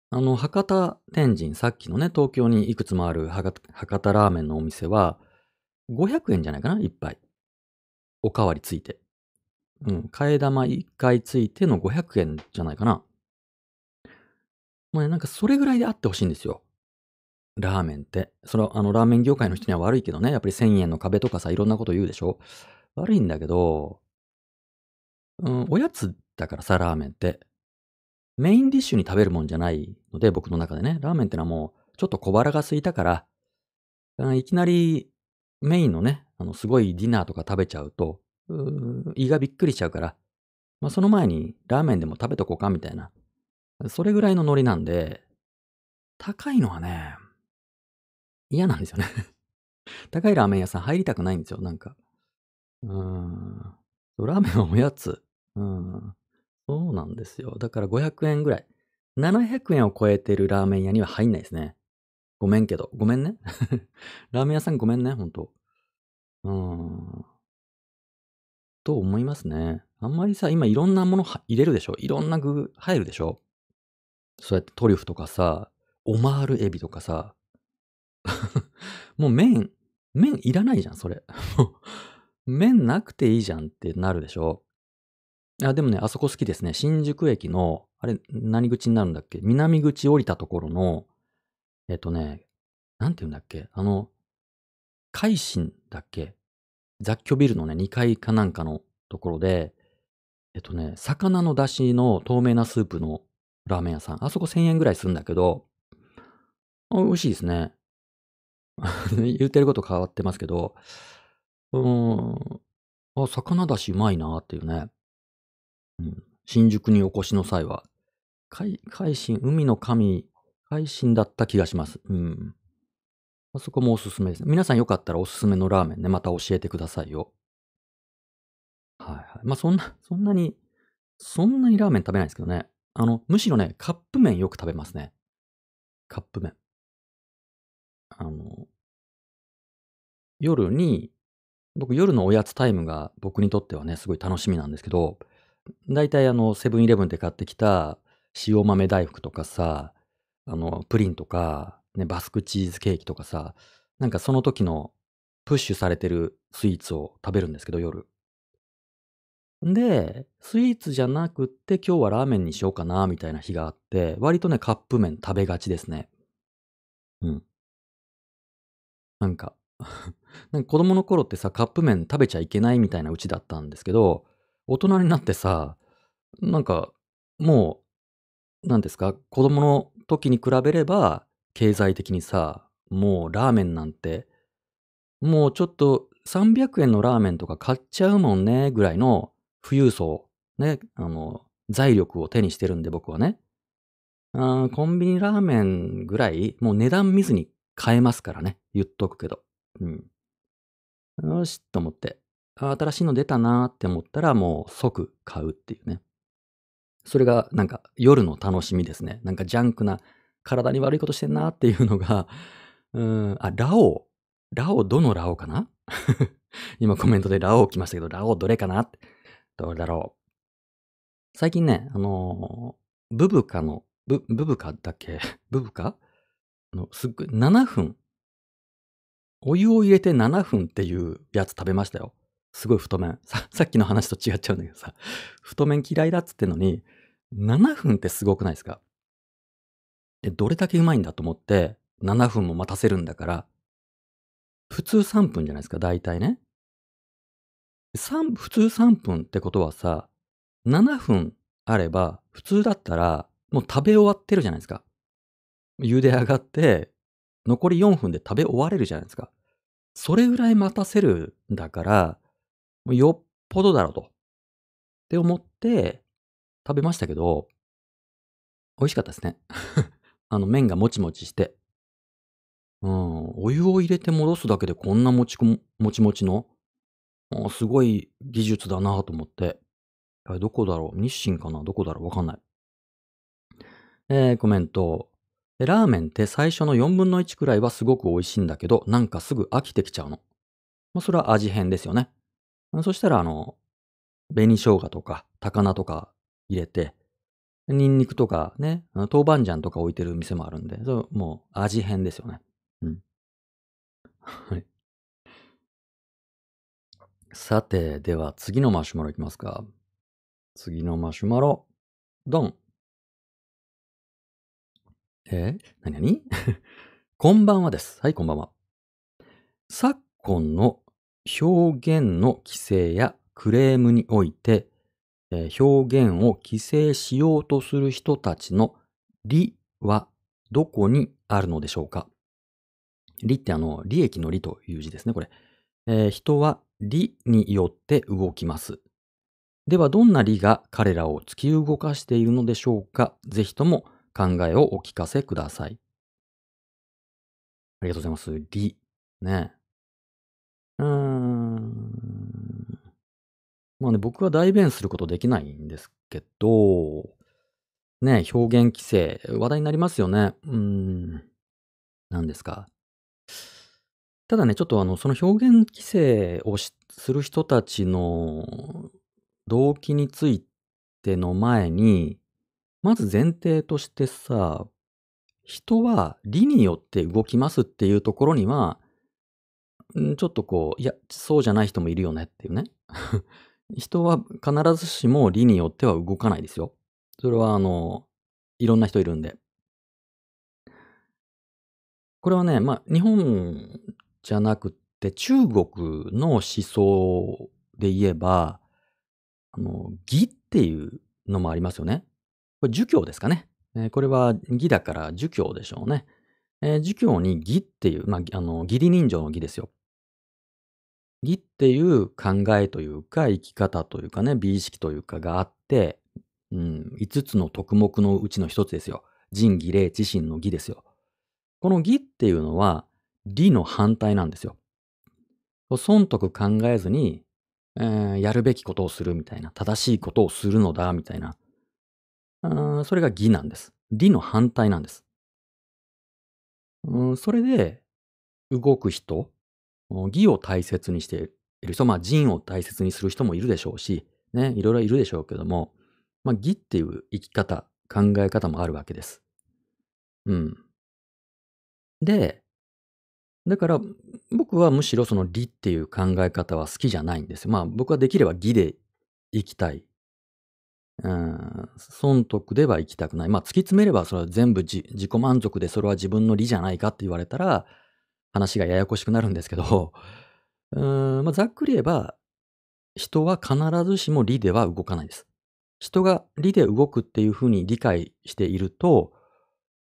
あの、博多天神、さっきのね、東京にいくつもある博多ラーメンのお店は、500円じゃないかな一杯。おかわりついて。うん。替え玉1回ついての500円じゃないかな。もうね、なんかそれぐらいであってほしいんですよ。ラーメンって。それは、あの、ラーメン業界の人には悪いけどね。やっぱり1000円の壁とかさ、いろんなこと言うでしょ悪いんだけど、うん、おやつだからさ、ラーメンって。メインディッシュに食べるもんじゃないので、僕の中でね。ラーメンってのはもう、ちょっと小腹が空いたから、いきなりメインのね、あの、すごいディナーとか食べちゃうと、う胃がびっくりしちゃうから、まあ、その前にラーメンでも食べとこうかみたいな。それぐらいのノリなんで、高いのはね、嫌なんですよね。高いラーメン屋さん入りたくないんですよ、なんか。うーん。ラーメンはおやつ。うん。そうなんですよ。だから500円ぐらい。700円を超えてるラーメン屋には入んないですね。ごめんけど。ごめんね。ラーメン屋さんごめんね、ほんと。うーん。と思いますね。あんまりさ、今いろんなもの入れるでしょ？いろんな具入るでしょ？そうやってトリュフとかさ、オマールエビとかさ。もう麺、麺いらないじゃん、それ。麺なくていいじゃんってなるでしょ？あ、でもね、あそこ好きですね。新宿駅の、あれ、何口になるんだっけ？南口降りたところの、えっとね、なんて言うんだっけ？あの、海進だっけ？雑居ビルのね、2階かなんかのところで、えっとね、魚の出汁の透明なスープのラーメン屋さん。あそこ1000円ぐらいするんだけど、美味しいですね。言ってること変わってますけど、うーん、あ、魚だしうまいなっていうね。うん、新宿にお越しの際は、海、海進、海の神、海進だった気がします。うん。あそこもおすすめです。皆さんよかったらおすすめのラーメンね、また教えてくださいよ。はいはい。まあそんな、そんなに、そんなにラーメン食べないですけどね。あの、むしろね、カップ麺よく食べますね。カップ麺。あの、夜に、僕夜のおやつタイムが僕にとってはね、すごい楽しみなんですけど、だいたいあの、セブンイレブンで買ってきた塩豆大福とかさ、あの、プリンとか、ね、バスクチーズケーキとかさ、なんかその時のプッシュされてるスイーツを食べるんですけど、夜。で、スイーツじゃなくって今日はラーメンにしようかな、みたいな日があって、割とね、カップ麺食べがちですね。うん。なんか、子供の頃ってさ、カップ麺食べちゃいけないみたいなうちだったんですけど、大人になってさ、なんか、もう、なんですか、子供の時に比べれば、経済的にさ、もうラーメンなんて、もうちょっと300円のラーメンとか買っちゃうもんね、ぐらいの富裕層、ね、あの、財力を手にしてるんで僕はね。コンビニラーメンぐらい、もう値段見ずに買えますからね。言っとくけど。うん。よし、と思って。あ新しいの出たなーって思ったらもう即買うっていうね。それがなんか夜の楽しみですね。なんかジャンクな体に悪いことしてんなーっていうのが、うん、あ、ラオウ。ラオウどのラオウかな？今コメントでラオウ来ましたけど、ラオウどれかなってどれだろう。最近ね、あのーブブカの、ブ、ブブカだっけ？ブブカ？のすっごい7分。お湯を入れて7分っていうやつ食べましたよ。すごい太麺。さ、さっきの話と違っちゃうんだけどさ、太麺嫌いだっつってんのに、7分ってすごくないですか？で、どれだけうまいんだと思って、7分も待たせるんだから、普通3分じゃないですか、大体ね。3普通3分ってことはさ、7分あれば、普通だったら、もう食べ終わってるじゃないですか。茹で上がって、残り4分で食べ終われるじゃないですか。それぐらい待たせるんだから、よっぽどだろうと。って思って食べましたけど、美味しかったですね。あの麺がもちもちして。うん、お湯を入れて戻すだけでこんなもちもちもちの、すごい技術だなと思って。どこだろう？日清かな？どこだろう？わかんない。えー、コメント。ラーメンって最初の4分の1くらいはすごく美味しいんだけど、なんかすぐ飽きてきちゃうの。まあ、それは味変ですよね。そしたら、あの、紅生姜とか高菜とか入れて、ニンニクとかね、豆板醤とか置いてる店もあるんで、そもう味変ですよね。うん。はい。さて、では次のマシュマロいきますか。次のマシュマロ、ドン。えなになにこんばんはです。はい、こんばんは。昨今の表現の規制やクレームにおいて、えー、表現を規制しようとする人たちの利はどこにあるのでしょうか？利ってあの、利益の利という字ですね、これ。えー、人は利によって動きます。では、どんな利が彼らを突き動かしているのでしょうか？ぜひとも考えをお聞かせください。ありがとうございます。理。ね。うーん。まあね、僕は代弁することできないんですけど、ね、表現規制、話題になりますよね。うーん。何ですか。ただね、ちょっとあの、その表現規制をする人たちの動機についての前に、まず前提としてさ、人は理によって動きますっていうところには、ちょっとこう、いや、そうじゃない人もいるよねっていうね。人は必ずしも理によっては動かないですよ。それはあの、いろんな人いるんで。これはね、まあ、日本じゃなくて中国の思想で言えば、あの、義っていうのもありますよね。これ儒教ですかね。え、これは義だから儒教でしょうね。え、儒教に義っていう、まあ、あの、義理人情の義ですよ。義っていう考えというか、生き方というかね、美意識というかがあって、うん、5つの徳目のうちの一つですよ。仁義礼智信の義ですよ。この義っていうのは、理の反対なんですよ。損得考えずに、えー、やるべきことをするみたいな、正しいことをするのだみたいな、それが義なんです。理の反対なんです。うんそれで、動く人、義を大切にしている人、まあ仁を大切にする人もいるでしょうし、ね、いろいろいるでしょうけども、まあ義っていう生き方、考え方もあるわけです。うん。で、だから僕はむしろその理っていう考え方は好きじゃないんですよ。まあ僕はできれば義で生きたいうん、損得では行きたくない。まあ、突き詰めればそれは全部自己満足でそれは自分の利じゃないかって言われたら、話がややこしくなるんですけど、うん、まあ、ざっくり言えば、人は必ずしも利では動かないです。人が利で動くっていうふうに理解していると、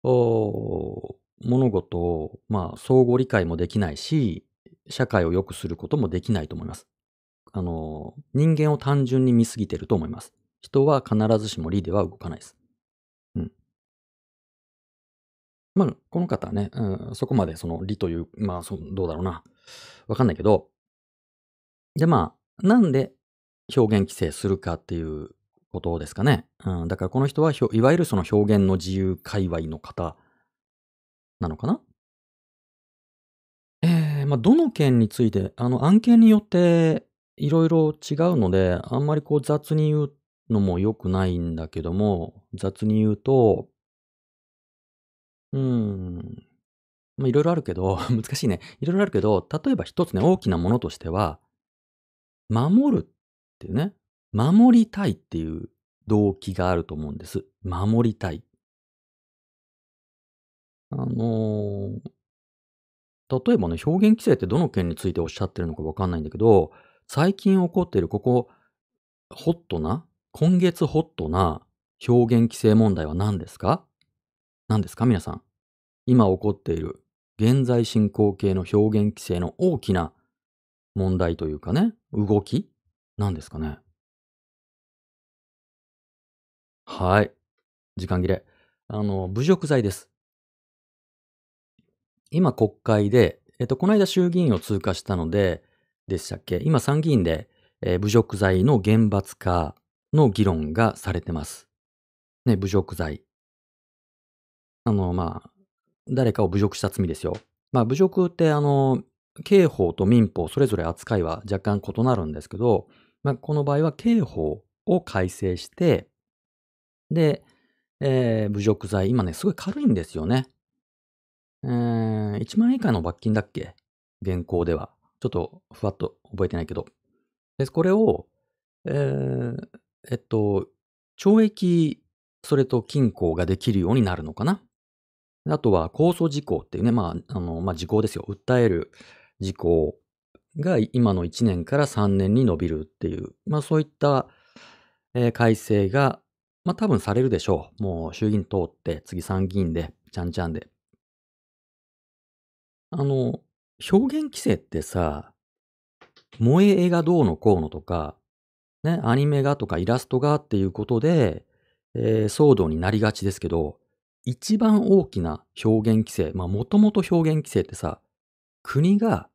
物事を、まあ、相互理解もできないし、社会を良くすることもできないと思います。あの、人間を単純に見すぎてると思います。人は必ずしも理では動かないです。うん。まあ、この方はね、うん、そこまでその理という、まあそ、どうだろうな。わかんないけど、で、まあ、なんで表現規制するかっていうことですかね。うん、だからこの人はいわゆるその表現の自由界隈の方なのかなえー、まあ、どの件について、あの、案件によっていろいろ違うので、あんまりこう雑に言うのも良くないんだけども、雑に言うと、うーん、まあ、いろいろあるけど、難しいね。いろいろあるけど、例えば一つね、大きなものとしては、守るっていうね、守りたいっていう動機があると思うんです。守りたい。あのー例えばね、表現規制ってどの件についておっしゃってるのかわかんないんだけど、最近起こっているここ、ホットな、今月ホットな表現規制問題は何ですか？何ですか？皆さん。今起こっている現在進行形の表現規制の大きな問題というかね、動き？何ですかね？はい。時間切れ。あの、侮辱罪です。今国会で、えっと、この間衆議院を通過したので、でしたっけ？今参議院で、えー、侮辱罪の厳罰化の議論がされてます。ね、侮辱罪。あの、まあ、誰かを侮辱した罪ですよ。まあ、侮辱ってあの、刑法と民法それぞれ扱いは若干異なるんですけど、まあ、この場合は刑法を改正して、で、えー、侮辱罪、今ね、すごい軽いんですよね。えー、1万円以下の罰金だっけ？現行では。ちょっとふわっと覚えてないけど。で、これを、えー、えっと、懲役、それと禁錮ができるようになるのかな？あとは、控訴事項っていうね、まあ、あの、まあ、時効ですよ。訴える事項が今の1年から3年に伸びるっていう、まあ、そういった、えー、改正が、まあ、多分されるでしょう。もう衆議院通って、次参議院で、ちゃんちゃんで。あの、表現規制ってさ、萌え絵がどうのこうのとか、ね、アニメがとかイラストがっていうことで、えー、騒動になりがちですけど、一番大きな表現規制、まあもともと表現規制ってさ、国が、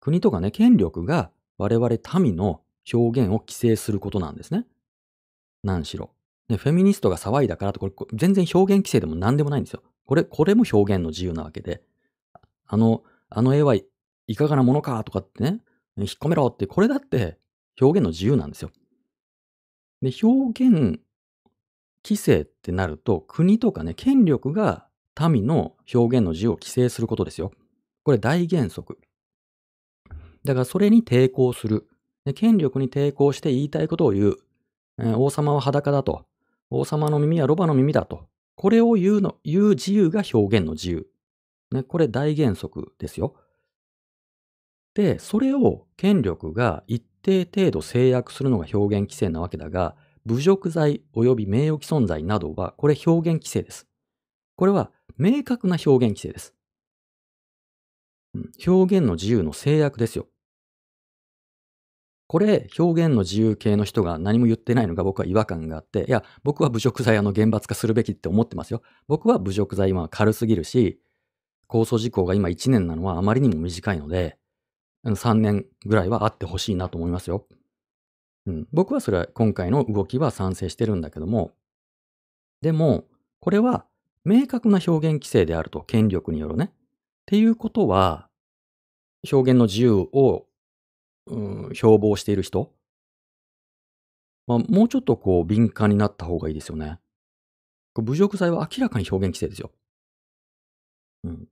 国とかね、権力が我々民の表現を規制することなんですね。何しろ。ね、フェミニストが騒いだからと、これ全然表現規制でも何でもないんですよ。これ、これも表現の自由なわけで。あの、あの絵はいかがなものかとかってね、引っ込めろって、これだって表現の自由なんですよ。で、表現規制ってなると、国とかね、権力が民の表現の自由を規制することですよ。これ大原則。だからそれに抵抗する。で権力に抵抗して言いたいことを言う。えー、王様は裸だと。王様の耳はロバの耳だと。これを言うの、言う自由が表現の自由。ね、これ大原則ですよ。で、それを権力が一定程度制約するのが表現規制なわけだが、侮辱罪及び名誉毀損罪などは、これ表現規制です。これは明確な表現規制です。表現の自由の制約ですよ。これ、表現の自由系の人が何も言ってないのが僕は違和感があって、いや、僕は侮辱罪あの厳罰化するべきって思ってますよ。僕は侮辱罪は軽すぎるし、控訴事項が今1年なのはあまりにも短いので、3年ぐらいはあってほしいなと思いますよ。うん、僕はそれは今回の動きは賛成してるんだけども、でも、これは明確な表現規制であると、権力によるね。っていうことは、表現の自由を、うん、標榜している人、まあ、もうちょっとこう敏感になった方がいいですよね。侮辱罪は明らかに表現規制ですよ。うん。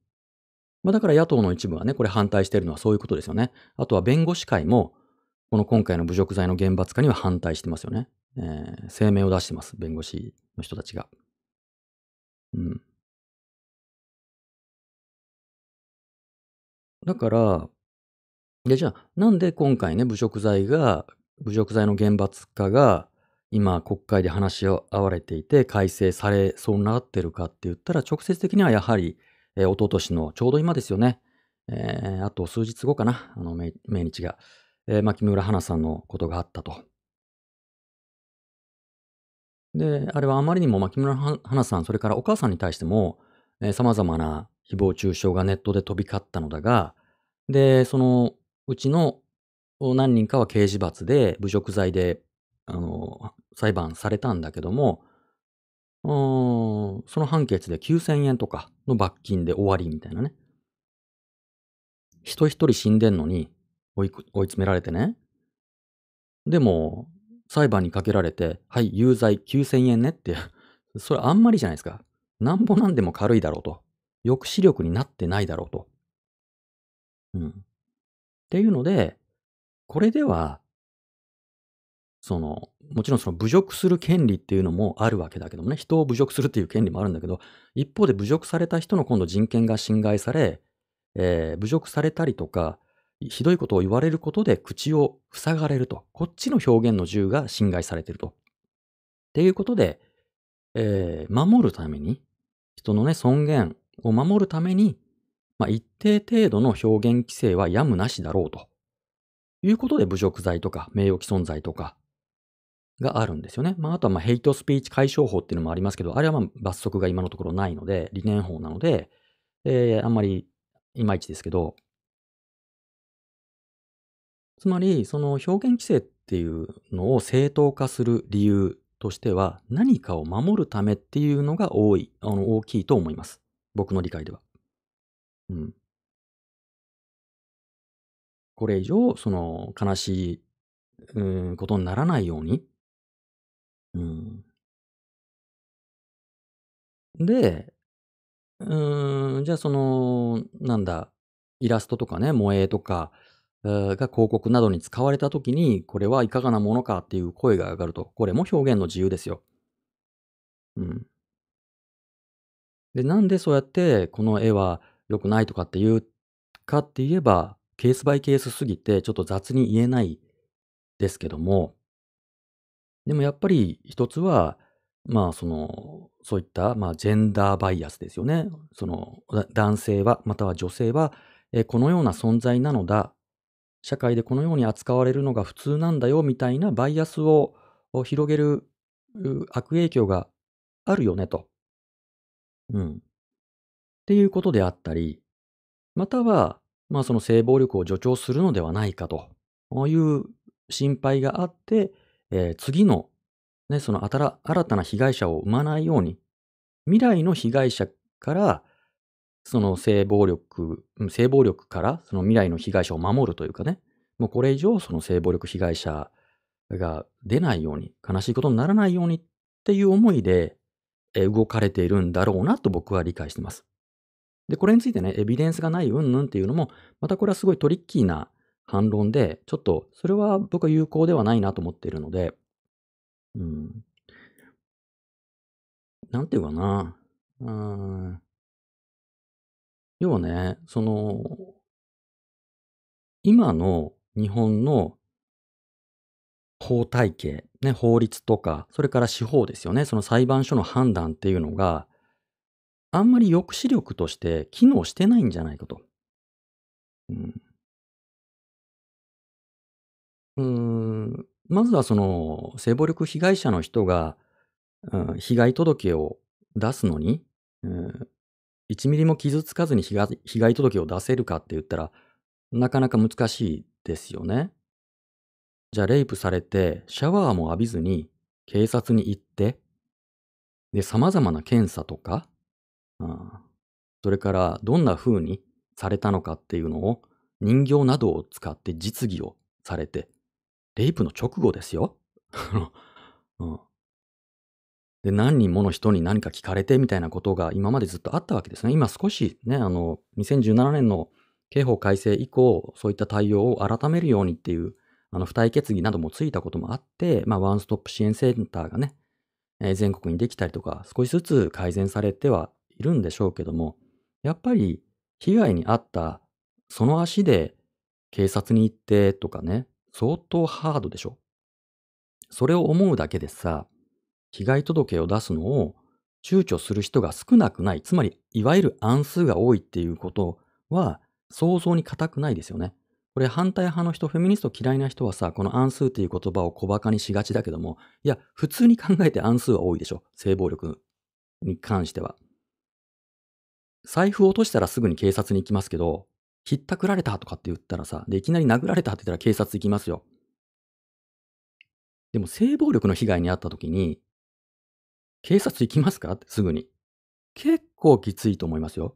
まあ、だから野党の一部はね、これ反対しているのはそういうことですよね。あとは弁護士会も、この今回の侮辱罪の厳罰化には反対してますよね。えー、声明を出してます、弁護士の人たちが。うん。だから、で、じゃあ、なんで今回ね、侮辱罪が、侮辱罪の厳罰化が、今国会で話し合われていて改正されそうになってるかって言ったら直接的にはやはりえー、一昨年のちょうど今ですよね。えー、あと数日後かな、あの命日が、えー、牧村花さんのことがあったと。で、あれはあまりにも牧村花さん、それからお母さんに対しても、えー、様々な誹謗中傷がネットで飛び交ったのだが、で、そのうちの何人かは刑事罰で侮辱罪で、あの、裁判されたんだけども、その判決で9000円とかの罰金で終わりみたいなね。人一人死んでんのに追い追い詰められてね。でも、裁判にかけられて、はい、有罪9000円ねって、それあんまりじゃないですか。なんぼなんでも軽いだろうと。抑止力になってないだろうと。うん。っていうので、これでは、その、もちろんその侮辱する権利っていうのもあるわけだけどもね、人を侮辱するっていう権利もあるんだけど、一方で侮辱された人の今度人権が侵害され、えー侮辱されたりとか、ひどいことを言われることで口を塞がれると。こっちの表現の自由が侵害されてると。っていうことで、えー守るために、人のね、尊厳を守るために、まあ、一定程度の表現規制はやむなしだろうと。いうことで侮辱罪とか名誉毀損罪とかがあるんですよね。まあ、あとはまヘイトスピーチ解消法っていうのもありますけど、あれはま罰則が今のところないので、理念法なので、えーあんまりいまいちですけど、つまり、その表現規制っていうのを正当化する理由としては、何かを守るためっていうのが多い、あの大きいと思います。僕の理解では。うん。これ以上、その悲しい、うん、ことにならないように。で、うーん、じゃあその、なんだ、イラストとかね、萌えとか、が広告などに使われたときに、これはいかがなものかっていう声が上がると、これも表現の自由ですよ。うん。で、なんでそうやって、この絵は良くないとかって言うかって言えば、ケースバイケースすぎて、ちょっと雑に言えないですけども、でもやっぱり一つは、まあその、そういった、まあジェンダーバイアスですよね。その、男性は、または女性は、えこのような存在なのだ。社会でこのように扱われるのが普通なんだよ、みたいなバイアスを広げる悪影響があるよね、と。うん。っていうことであったり、または、まあその性暴力を助長するのではないかという心配があって、えー次の、ね、その新たな被害者を生まないように、未来の被害者から、その性暴力、性暴力からその未来の被害者を守るというかね、もうこれ以上その性暴力被害者が出ないように、悲しいことにならないようにっていう思いで、え動かれているんだろうなと僕は理解してます。で、これについてね、エビデンスがない云々っていうのも、またこれはすごいトリッキーな反論で、ちょっとそれは僕は有効ではないなと思っているので、うん。なんていうかな。うん。要はね、その、今の日本の法体系、ね、法律とか、それから司法ですよね、その裁判所の判断っていうのが、あんまり抑止力として機能してないんじゃないかと。うん。まずはその、性暴力被害者の人が、うん、被害届を出すのに、うん、1ミリも傷つかずに被害被害届を出せるかって言ったら、なかなか難しいですよね。じゃあ、レイプされて、シャワーも浴びずに警察に行って、で、様々な検査とか、うん、それからどんな風にされたのかっていうのを人形などを使って実技をされて、レイプの直後ですよ。うん、で、何人もの人に何か聞かれてみたいなことが今までずっとあったわけですね。今少しね、あの、2017年の刑法改正以降、そういった対応を改めるようにっていう、あの、付帯決議などもついたこともあって、まあ、ワンストップ支援センターがね、えー全国にできたりとか、少しずつ改善されてはいるんでしょうけども、やっぱり被害に遭ったその足で警察に行ってとかね、相当ハードでしょ？それを思うだけでさ、被害届を出すのを躊躇する人が少なくない。つまり、いわゆる暗数が多いっていうことは想像に難くないですよね。これ反対派の人、フェミニスト嫌いな人はさ、この暗数っていう言葉を小馬鹿にしがちだけども、いや、普通に考えて暗数は多いでしょ。性暴力に関しては。財布を落としたらすぐに警察に行きますけど、ひったくられたとかって言ったらさ、で、いきなり殴られたって言ったら警察行きますよ。でも性暴力の被害に遭った時に、警察行きますかってすぐに。結構きついと思いますよ。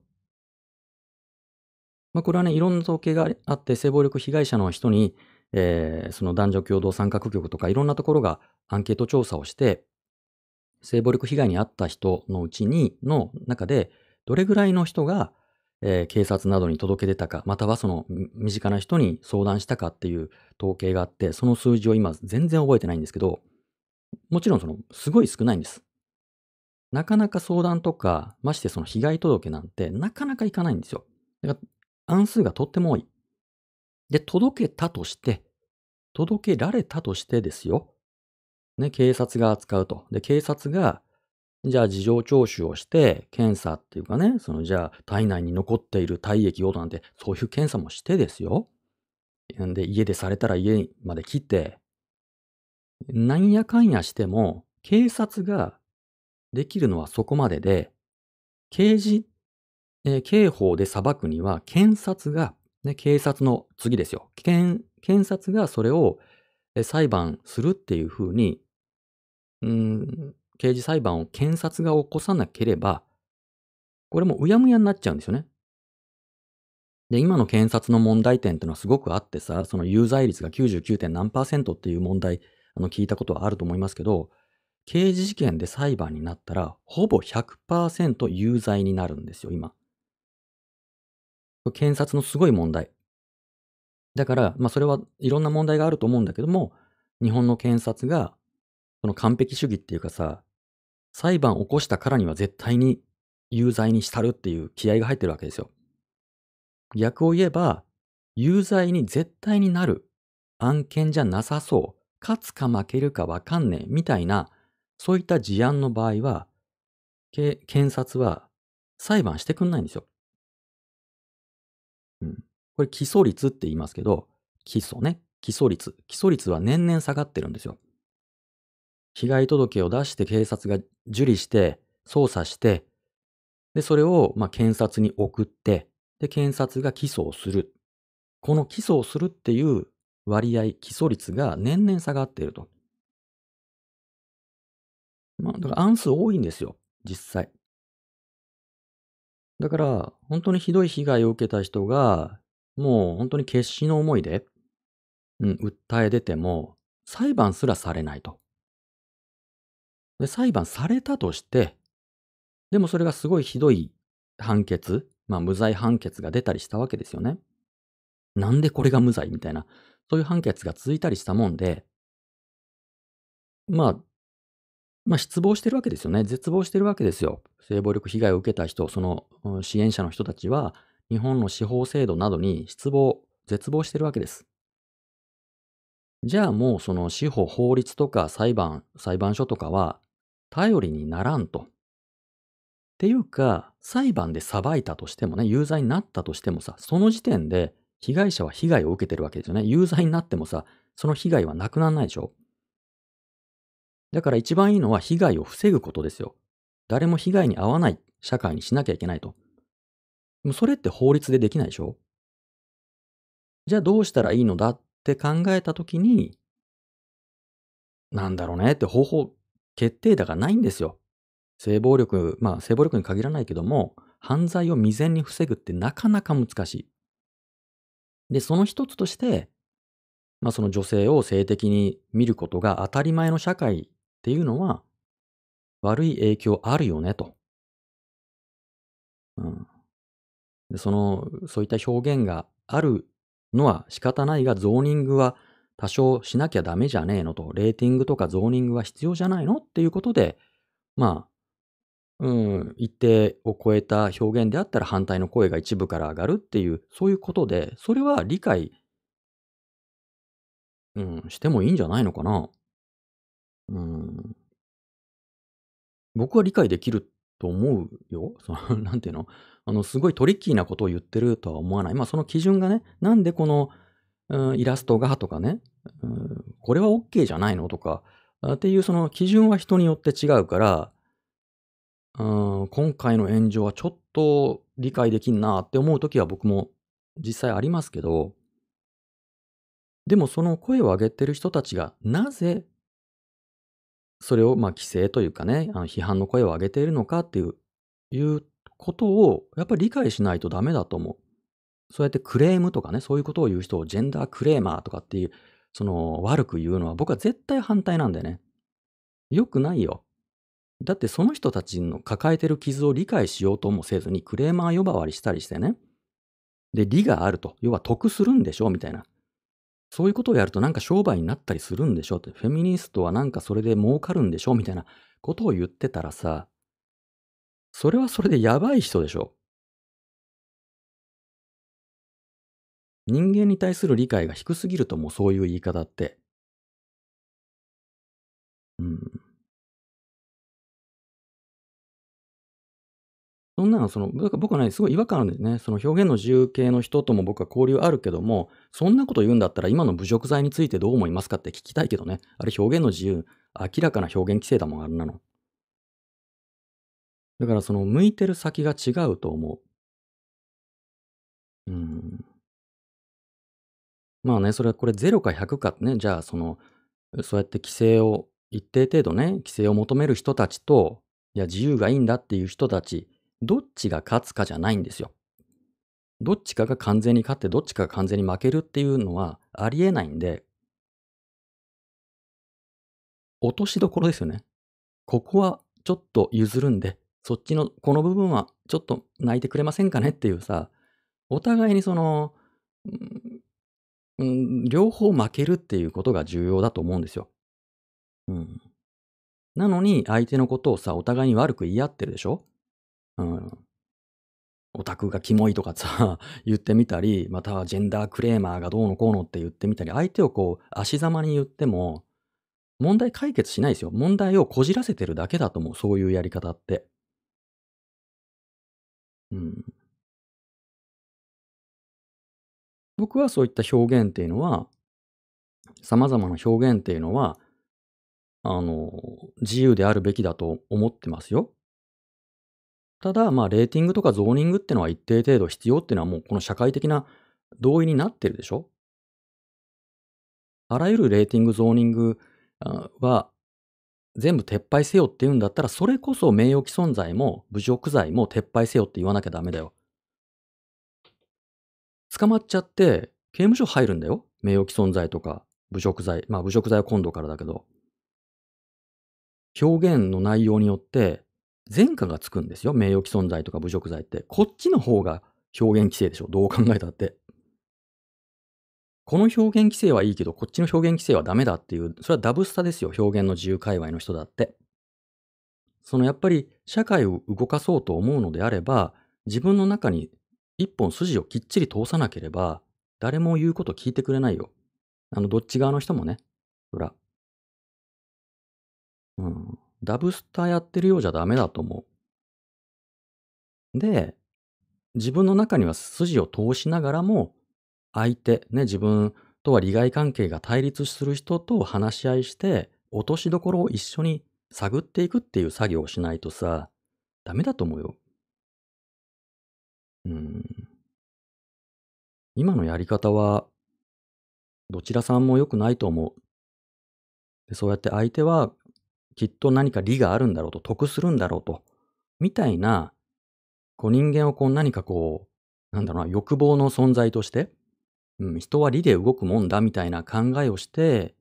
まあ、これはね、いろんな統計があって、性暴力被害者の人に、えーその男女共同参画局とかいろんなところがアンケート調査をして、性暴力被害に遭った人のうちに、の中で、どれぐらいの人が、えー警察などに届け出たか、またはその身近な人に相談したかっていう統計があって、その数字を今全然覚えてないんですけど、もちろんその、すごい少ないんです。なかなか相談とか、ましてその被害届なんてなかなかいかないんですよ。だから、案数がとっても多い。で、届けたとして、届けられたとしてですよ。ね、警察が扱うと。で、警察が、じゃあ事情聴取をして、検査っていうかね、そのじゃあ体内に残っている体液をなんて、そういう検査もしてですよ。んで、家でされたら家まで来て、なんやかんやしても、警察ができるのはそこまでで、刑事、えー刑法で裁くには、検察が、ね、警察の次ですよ。検検察がそれを裁判するっていうふうに、うん、刑事裁判を検察が起こさなければ、これもうやむやになっちゃうんですよね。で、今の検察の問題点ってのはすごくあってさ、その有罪率が 99. 何パーセントっていう問題、あの聞いたことはあると思いますけど、刑事事件で裁判になったら、ほぼ100%有罪になるんですよ、今。検察のすごい問題。だから、まあそれはいろんな問題があると思うんだけども、日本の検察が、その完璧主義っていうかさ、裁判を起こしたからには絶対に有罪にしたるっていう気合が入ってるわけですよ。逆を言えば、有罪に絶対になる案件じゃなさそう、勝つか負けるかわかんねえみたいな、そういった事案の場合は、検察は裁判してくんないんですよ。うん。これ起訴率って言いますけど、起訴ね。起訴率。起訴率は年々下がってるんですよ。被害届を出して警察が受理して、捜査して、で、それを、ま、検察に送って、で、検察が起訴をする。この起訴をするっていう割合、起訴率が年々下がっていると。まあ、だから案数多いんですよ、実際。だから、本当にひどい被害を受けた人が、もう本当に決死の思いで、うん、訴え出ても、裁判すらされないと。で、裁判されたとして、でもそれがすごいひどい判決、まあ無罪判決が出たりしたわけですよね。なんでこれが無罪みたいな、そういう判決が続いたりしたもんで、まあ、まあ失望してるわけですよね。絶望してるわけですよ。性暴力被害を受けた人、その支援者の人たちは、日本の司法制度などに失望、絶望してるわけです。じゃあもうその司法、法律とか裁判、裁判所とかは頼りにならんと。っていうか、裁判で裁いたとしてもね、有罪になったとしてもさ、その時点で被害者は被害を受けてるわけですよね。有罪になってもさ、その被害はなくならないでしょだから一番いいのは被害を防ぐことですよ。誰も被害に遭わない社会にしなきゃいけないと。でもそれって法律でできないでしょじゃあどうしたらいいのだって考えたときに、なんだろうねって方法、決定打がないんですよ。性暴力、まあ性暴力に限らないけども、犯罪を未然に防ぐってなかなか難しい。で、その一つとして、まあその女性を性的に見ることが当たり前の社会っていうのは、悪い影響あるよねと。うん。で、その、そういった表現があるのは仕方ないが、ゾーニングは多少しなきゃダメじゃねえのと、レーティングとかゾーニングは必要じゃないのっていうことで、まあ、うん、一定を超えた表現であったら反対の声が一部から上がるっていう、そういうことで、それは理解、うん、してもいいんじゃないのかな。うん。僕は理解できると思うよ。その、なんていうの？あの、すごいトリッキーなことを言ってるとは思わない。まあ、その基準がね、なんでこの、イラストがとかね、これは OK じゃないの？とか、っていうその基準は人によって違うから、今回の炎上はちょっと理解できんなって思うときは僕も実際ありますけど、でもその声を上げてる人たちがなぜそれをまあ規制というかね、あの批判の声を上げているのかっていう、いうことをやっぱり理解しないとダメだと思う。そうやってクレームとかね、そういうことを言う人をジェンダークレーマーとかっていう、その悪く言うのは僕は絶対反対なんだよね。良くないよ。だってその人たちの抱えてる傷を理解しようともせずにクレーマー呼ばわりしたりしてね。で、利があると。要は得するんでしょみたいな。そういうことをやるとなんか商売になったりするんでしょって。フェミニストはなんかそれで儲かるんでしょみたいなことを言ってたらさ、それはそれでやばい人でしょ。人間に対する理解が低すぎるともそういう言い方って。うん。そんなの、その、僕はね、すごい違和感あるんですね。その表現の自由系の人とも僕は交流あるけども、そんなこと言うんだったら今の侮辱罪についてどう思いますかって聞きたいけどね。あれ表現の自由、明らかな表現規制だもん、あれなの。だからその向いてる先が違うと思う。うん。まあね、それはこれ0か100かってね、じゃあその、そうやって規制を、一定程度ね、規制を求める人たちと、いや、自由がいいんだっていう人たち、どっちが勝つかじゃないんですよ。どっちかが完全に勝ってどっちかが完全に負けるっていうのはありえないんで、落としどころですよね。ここはちょっと譲るんで、そっちのこの部分はちょっと泣いてくれませんかねっていうさ、お互いにその、うん、両方負けるっていうことが重要だと思うんですよ。うん。なのに相手のことをさ、お互いに悪く言い合ってるでしょ？うん。オタクがキモいとかさ、言ってみたり、またはジェンダークレーマーがどうのこうのって言ってみたり、相手をこう、足ざまに言っても、問題解決しないですよ。問題をこじらせてるだけだと思う。そういうやり方って。うん。僕はそういった表現っていうのは、様々な表現っていうのは、あの、自由であるべきだと思ってますよ。ただ、まあ、レーティングとかゾーニングっていうのは一定程度必要っていうのはもうこの社会的な同意になってるでしょあらゆるレーティング、ゾーニングは全部撤廃せよって言うんだったら、それこそ名誉毀損罪も侮辱罪も撤廃せよって言わなきゃダメだよ。捕まっちゃって刑務所入るんだよ。名誉毀損罪とか侮辱罪。まあ侮辱罪は今度からだけど。表現の内容によって前科がつくんですよ。名誉毀損罪とか侮辱罪って。こっちの方が表現規制でしょ。どう考えたって。この表現規制はいいけど、こっちの表現規制はダメだっていう、それはダブスタですよ。表現の自由界隈の人だって。そのやっぱり社会を動かそうと思うのであれば、自分の中に一本筋をきっちり通さなければ、誰も言うこと聞いてくれないよ。あの、どっち側の人もね。そら。うん。ダブスターやってるようじゃダメだと思う。で、自分の中には筋を通しながらも、相手、ね、自分とは利害関係が対立する人と話し合いして、落としどころを一緒に探っていくっていう作業をしないとさ、ダメだと思うよ。うん。今のやり方は、どちらさんも良くないと思う。でそうやって相手はきっと何か利があるんだろうと、得するんだろうと、みたいな、こう人間をこう何かこう、なんだろうな、欲望の存在として、うん、人は利で動くもんだみたいな考えをして、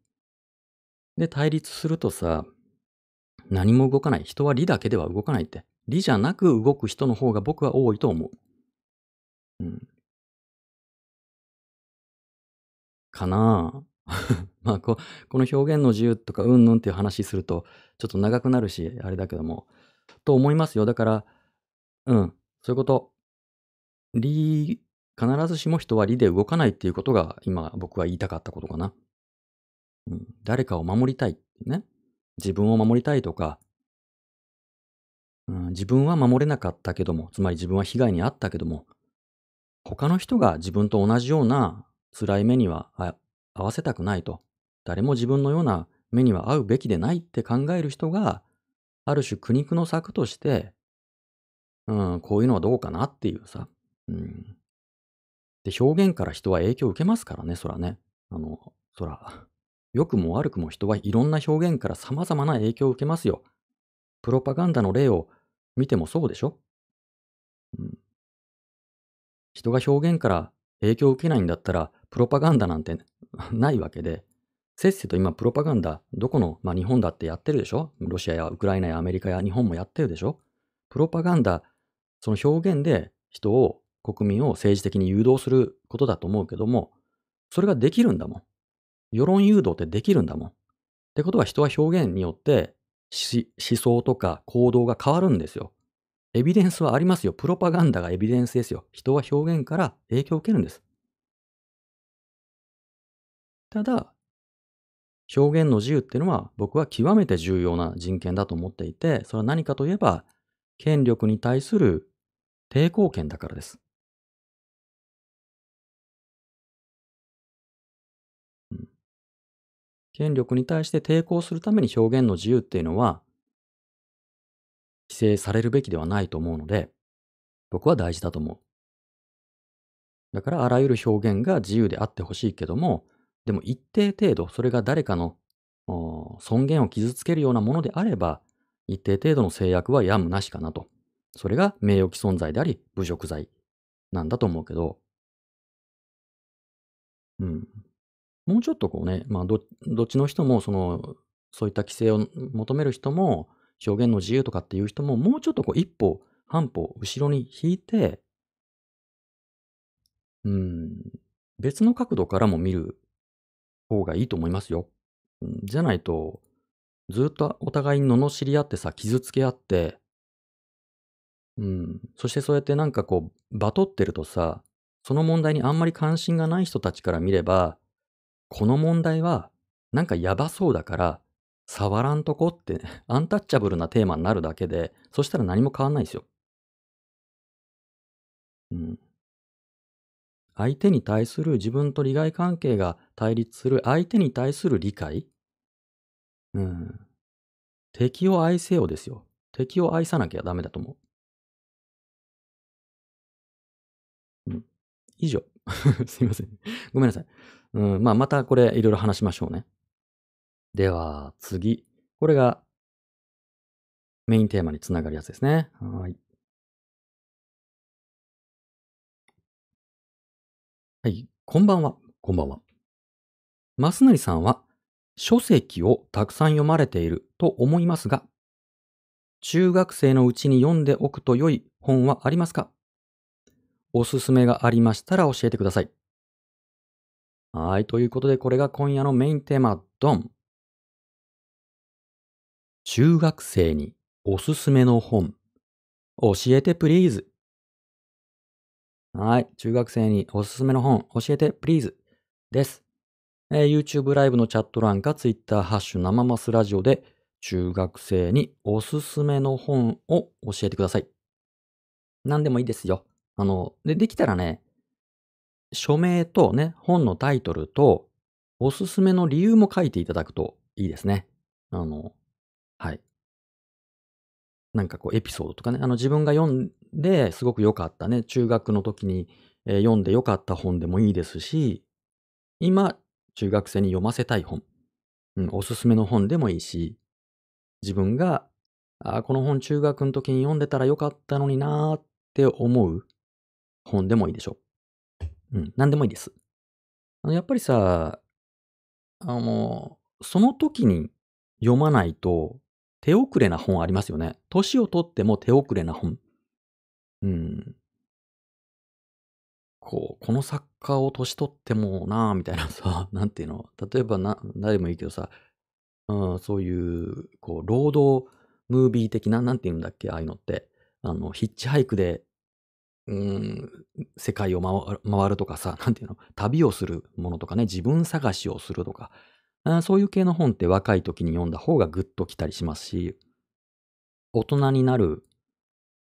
で、対立するとさ、何も動かない。人は利だけでは動かないって。利じゃなく動く人の方が僕は多いと思う。うん。かなあ まあこ、この表現の自由とかうんぬんっていう話すると、ちょっと長くなるし、あれだけども、と思いますよ。だから、うん、そういうこと。理、必ずしも人は理で動かないっていうことが今僕は言いたかったことかな。うん、誰かを守りたい。ね。自分を守りたいとか、うん、自分は守れなかったけども、つまり自分は被害に遭ったけども、他の人が自分と同じような辛い目には合わせたくないと。誰も自分のような目には合うべきでないって考える人が、ある種苦肉の策として、うん、こういうのはどうかなっていうさ。うん。で、表現から人は影響を受けますからね、そらね。あの、そら。良くも悪くも人はいろんな表現から様々な影響を受けますよ。プロパガンダの例を見てもそうでしょ？うん。人が表現から影響を受けないんだったら、プロパガンダなんて ないわけで、せっせと今、プロパガンダ、どこの、まあ日本だってやってるでしょ？ロシアやウクライナやアメリカや日本もやってるでしょ？プロパガンダ、その表現で人を、国民を政治的に誘導することだと思うけども、それができるんだもん。世論誘導ってできるんだもん。ってことは人は表現によって思想とか行動が変わるんですよ。エビデンスはありますよ。プロパガンダがエビデンスですよ。人は表現から影響を受けるんです。ただ、表現の自由っていうのは僕は極めて重要な人権だと思っていて、それは何かといえば、権力に対する抵抗権だからです。権力に対して抵抗するために表現の自由っていうのは、規制されるべきではないと思うので、僕は大事だと思う。だからあらゆる表現が自由であってほしいけども、でも一定程度それが誰かの尊厳を傷つけるようなものであれば、一定程度の制約はやむなしかなと。それが名誉毀損罪であり、侮辱罪なんだと思うけど、うん。もうちょっとこうね、まあど、どっちの人も、その、そういった規制を求める人も、表現の自由とかっていう人も、もうちょっとこう一歩、半歩、後ろに引いて、うん、別の角度からも見る方がいいと思いますよ。じゃないと、ずっとお互いに罵り合ってさ、傷つけ合って、うん。そしてそうやってなんかこう、バトってるとさ、その問題にあんまり関心がない人たちから見れば、この問題はなんかやばそうだから、触らんとこって、ね、アンタッチャブルなテーマになるだけで、そしたら何も変わんないですよ。うん。相手に対する自分と利害関係が対立する相手に対する理解？うん。敵を愛せよですよ。敵を愛さなきゃダメだと思う。うん。以上。すいません。ごめんなさい。うん、まあ、またこれいろいろ話しましょうね。では、次。これがメインテーマにつながるやつですね。はい。はい。こんばんは。こんばんは。増成さんは書籍をたくさん読まれていると思いますが、中学生のうちに読んでおくと良い本はありますか？おすすめがありましたら教えてください。はい。ということで、これが今夜のメインテーマ、ドン。中学生におすすめの本。教えてプリーズ。はい。中学生におすすめの本。教えてプリーズ。です。えー、YouTube ライブのチャット欄か Twitter ハッシュ生マスラジオで中学生におすすめの本を教えてください。何でもいいですよ。あの、で、できたらね、署名とね、本のタイトルとおすすめの理由も書いていただくといいですね。あの、はい。なんかこうエピソードとかね、あの自分が読んですごく良かったね、中学の時に、えー、読んで良かった本でもいいですし、今中学生に読ませたい本、うん、おすすめの本でもいいし、自分が、あこの本中学の時に読んでたらよかったのになーって思う本でもいいでしょう。うん、何でもいいです。あのやっぱりさ、あの、その時に読まないと手遅れな本ありますよね。年をとっても手遅れな本。うん。こう、この作家を年取ってもなぁ、みたいなさ、なんていうの、例えばな、誰でもいいけどさ、うん、そういう、こう、労働ムービー的な、なんていうんだっけ、ああいうのって、あの、ヒッチハイクで、うん、世界を回るとかさ、なんていうの、旅をするものとかね、自分探しをするとか、あそういう系の本って若い時に読んだ方がグッときたりしますし、大人になる、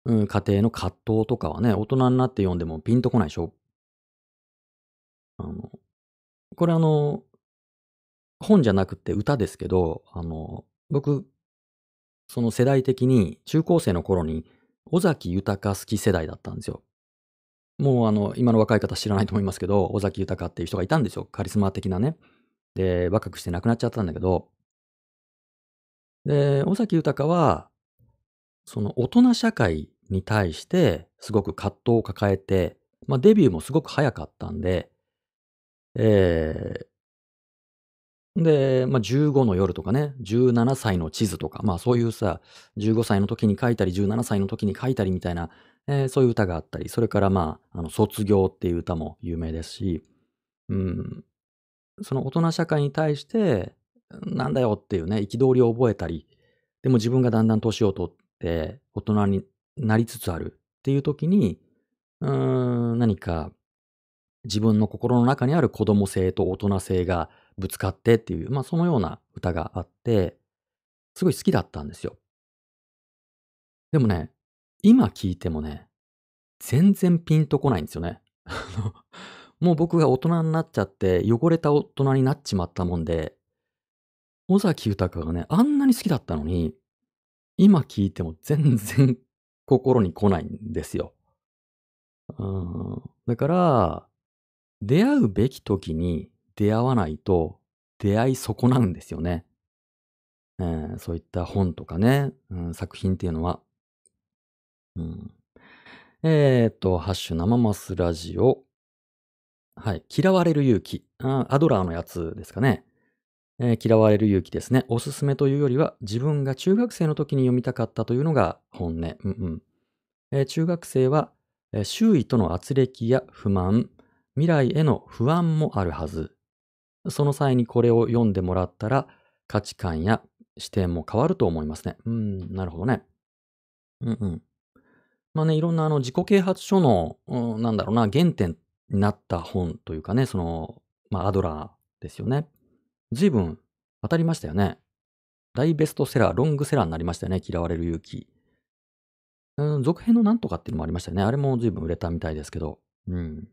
うん、家庭の葛藤とかはね、大人になって読んでもピンとこないでしょあの、これあの、本じゃなくて歌ですけど、あの、僕、その世代的に中高生の頃に尾崎豊好き世代だったんですよ。もうあの、今の若い方知らないと思いますけど、尾崎豊っていう人がいたんですよ。カリスマ的なね。で、若くして亡くなっちゃったんだけど、で、尾崎豊は、その大人社会に対してすごく葛藤を抱えて、まあデビューもすごく早かったんで、えー、で、まあ、15の夜とかね、17歳の地図とか、まあそういうさ、15歳の時に書いたり、17歳の時に書いたりみたいな、えーそういう歌があったり、それからまあ、あの、卒業っていう歌も有名ですし、うん、その大人社会に対して、なんだよっていうね、憤りを覚えたり、でも自分がだんだん年を取って大人になりつつあるっていう時に、うーん、何か自分の心の中にある子供性と大人性がぶつかってっていう、まあそのような歌があって、すごい好きだったんですよ。でもね、今聞いてもね、全然ピンとこないんですよね。もう僕が大人になっちゃって、汚れた大人になっちまったもんで、尾崎豊がね、あんなに好きだったのに、今聞いても全然心に来ないんですよ。うん、だから、出会うべき時に出会わないと出会い損なうんですよね。えーそういった本とかね、うん、作品っていうのは。うん、えーっと、ハッシュ生マスラジオ。はい。嫌われる勇気。アドラーのやつですかね。えー嫌われる勇気ですね。おすすめというよりは、自分が中学生の時に読みたかったというのが本音。うんうんえー中学生は、えー周囲との圧力や不満、未来への不安もあるはず。その際にこれを読んでもらったら、価値観や視点も変わると思いますね。うん、なるほどね。うんうん。まあね、いろんなあの自己啓発書の、うんなんだろうな、原点になった本というかね、その、まあアドラーですよね。随分当たりましたよね。大ベストセラー、ロングセラーになりましたよね。嫌われる勇気。うん、続編のなんとかっていうのもありましたよね。あれも随分売れたみたいですけど。うん。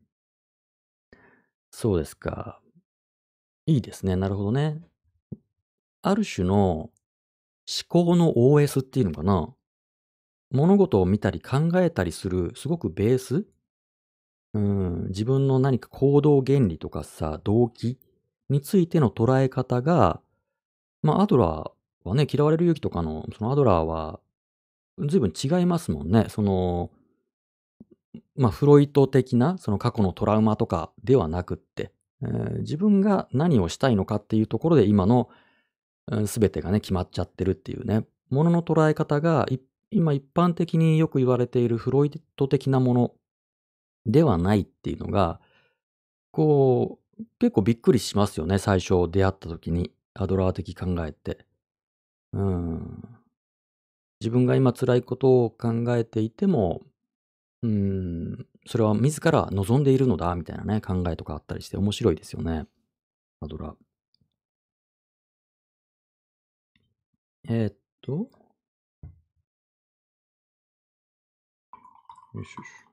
そうですか。いいですね。なるほどね。ある種の思考の OS っていうのかな。物事を見たり考えたりする、すごくベースうん、自分の何か行動原理とかさ、動機についての捉え方が、まあ、アドラーはね、嫌われる勇気とかの、そのアドラーは、随分違いますもんね。その、まあ、フロイト的な、その過去のトラウマとかではなくって、えー自分が何をしたいのかっていうところで今のすべてがね、決まっちゃってるっていうね、ものの捉え方が、今一般的によく言われているフロイト的なものではないっていうのが、こう、結構びっくりしますよね、最初出会った時に。アドラー的考えて。うん。自分が今辛いことを考えていても、うん、それは自ら望んでいるのだ、みたいなね、考えとかあったりして面白いですよね。アドラー。えーっと。よしよし。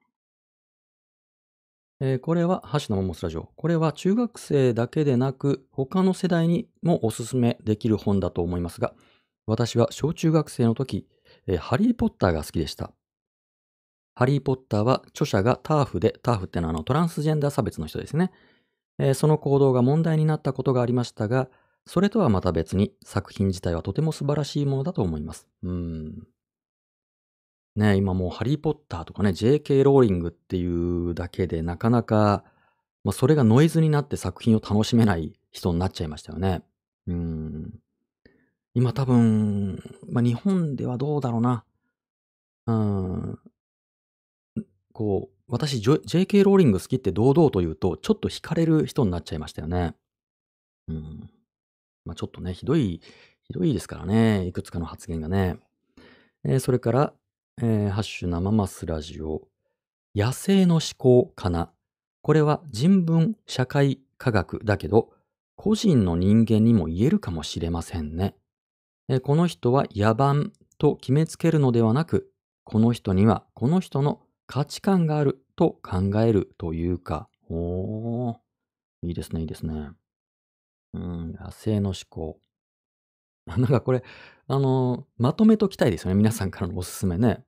えーこれは、ハッシュのモモスラジオ。これは中学生だけでなく、他の世代にもおすすめできる本だと思いますが、私は小中学生の時、えーハリー・ポッターが好きでした。ハリー・ポッターは著者がターフで、ターフってのはあのトランスジェンダー差別の人ですね。えーその行動が問題になったことがありましたが、それとはまた別に作品自体はとても素晴らしいものだと思います。うん。ね今もうハリー・ポッターとかね、JK ローリングっていうだけでなかなか、まあ、それがノイズになって作品を楽しめない人になっちゃいましたよね。うん。今多分、まあ、日本ではどうだろうな。うん。こう、私、JK ローリング好きって堂々と言うと、ちょっと惹かれる人になっちゃいましたよね。うん。まあ、ちょっとね、ひどい、ひどいですからね。いくつかの発言がね。えーそれから、えーハッシュ生マスラジオ。野生の思考かな。これは人文社会科学だけど、個人の人間にも言えるかもしれませんね。えこの人は野蛮と決めつけるのではなく、この人にはこの人の価値観があると考えるというか、おー、いいですね、いいですね。うん、野生の思考。なんかこれ、あの、まとめときたいですよね。皆さんからのおすすめね。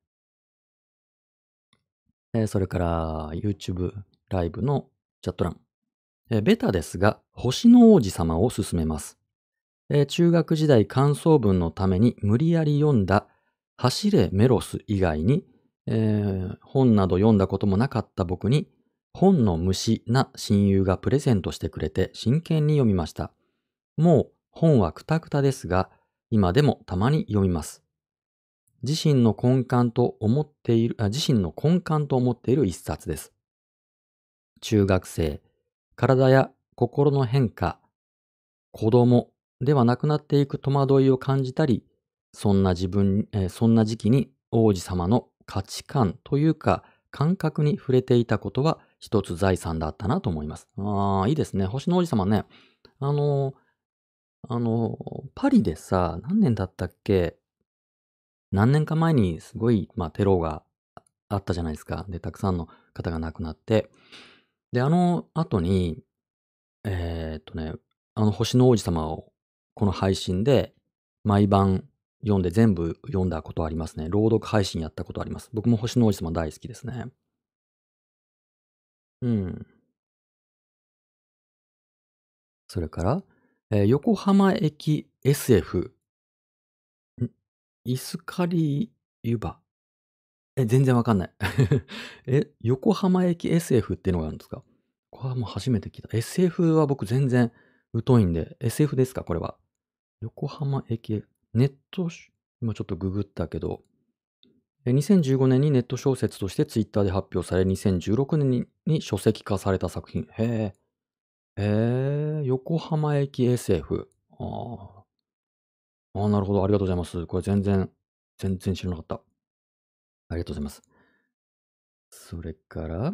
えーそれから、YouTube ライブのチャット欄。えーベタですが、星の王子様を勧めます。えー中学時代感想文のために無理やり読んだ走れメロス以外に、えー本など読んだこともなかった僕に、本の虫な親友がプレゼントしてくれて真剣に読みました。もう本はくたくたですが、今でもたまに読みます。自身の根幹と思っている、あ自身の根幹と思っている一冊です。中学生、体や心の変化、子供ではなくなっていく戸惑いを感じたり、そんな自分、えそんな時期に王子様の価値観というか感覚に触れていたことは一つ財産だったなと思います。ああ、いいですね。星の王子様ね。あの、あの、パリでさ、何年だったっけ？何年か前にすごい、まあ、テロがあったじゃないですか。で、たくさんの方が亡くなって。で、あの後に、えーっとね、あの星の王子様をこの配信で毎晩読んで全部読んだことありますね。朗読配信やったことあります。僕も星の王子様大好きですね。うん。それから、えー横浜駅 SF。イスカリユバ？え、全然わかんない。え、横浜駅 SF っていうのがあるんですか？これはもう初めて聞いた。SF は僕全然疎いんで、SF ですか？これは。横浜駅、ネット、今ちょっとググったけど、2015年にネット小説としてツイッターで発表され、2016年に書籍化された作品。へえ。へえ、横浜駅 SF。ああ。ああ、なるほど。ありがとうございます。これ全然、全然知らなかった。ありがとうございます。それから、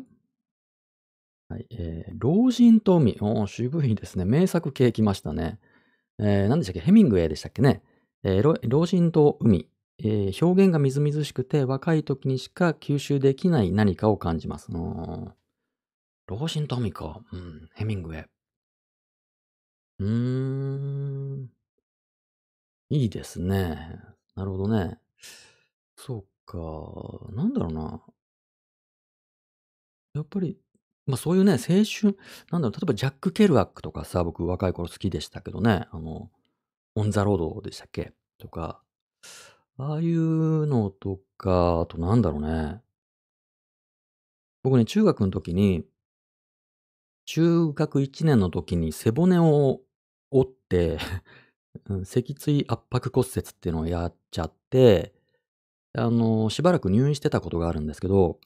はい、えー、老人と海。おー渋いですね。名作系来ましたね。えー、何でしたっけ？ヘミングウェイでしたっけね。えー老人と海、えー表現がみずみずしくて若い時にしか吸収できない何かを感じます。老人と海か。うん、ヘミングウェイ。うーん。いいですね。なるほどね。そうか。なんだろうな。やっぱり、まあそういうね、青春、なんだろう、例えばジャック・ケルアックとかさ、僕若い頃好きでしたけどね、あの、オン・ザ・ロードでしたっけ？とか、ああいうのとか、あとなんだろうね。僕ね、中学の時に、中学1年の時に背骨を折って、うん脊椎圧迫骨折っていうのをやっちゃって、あの、しばらく入院してたことがあるんですけど、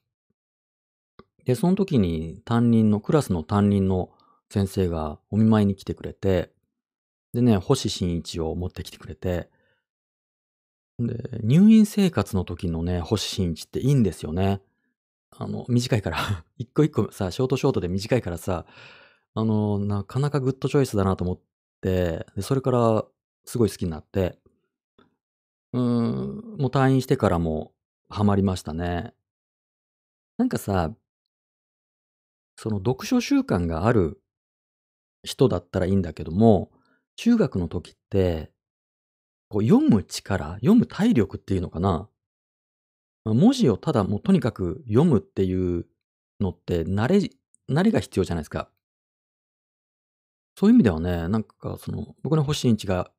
で、その時に担任の、クラスの担任の先生がお見舞いに来てくれて、でね、星新一を持ってきてくれて、で、入院生活の時のね、星新一っていいんですよね。あの、短いから、一個一個さ、ショートショートで短いからさ、あの、なかなかグッドチョイスだなと思って、で、それからすごい好きになって、うーん、もう退院してからもハマりましたね。なんかさ、その読書習慣がある人だったらいいんだけども、中学の時って、こう読む力、読む体力っていうのかな。文字をただもうとにかく読むっていうのって慣れ、慣れが必要じゃないですか。そういう意味ではね、なんかその、僕の星新一が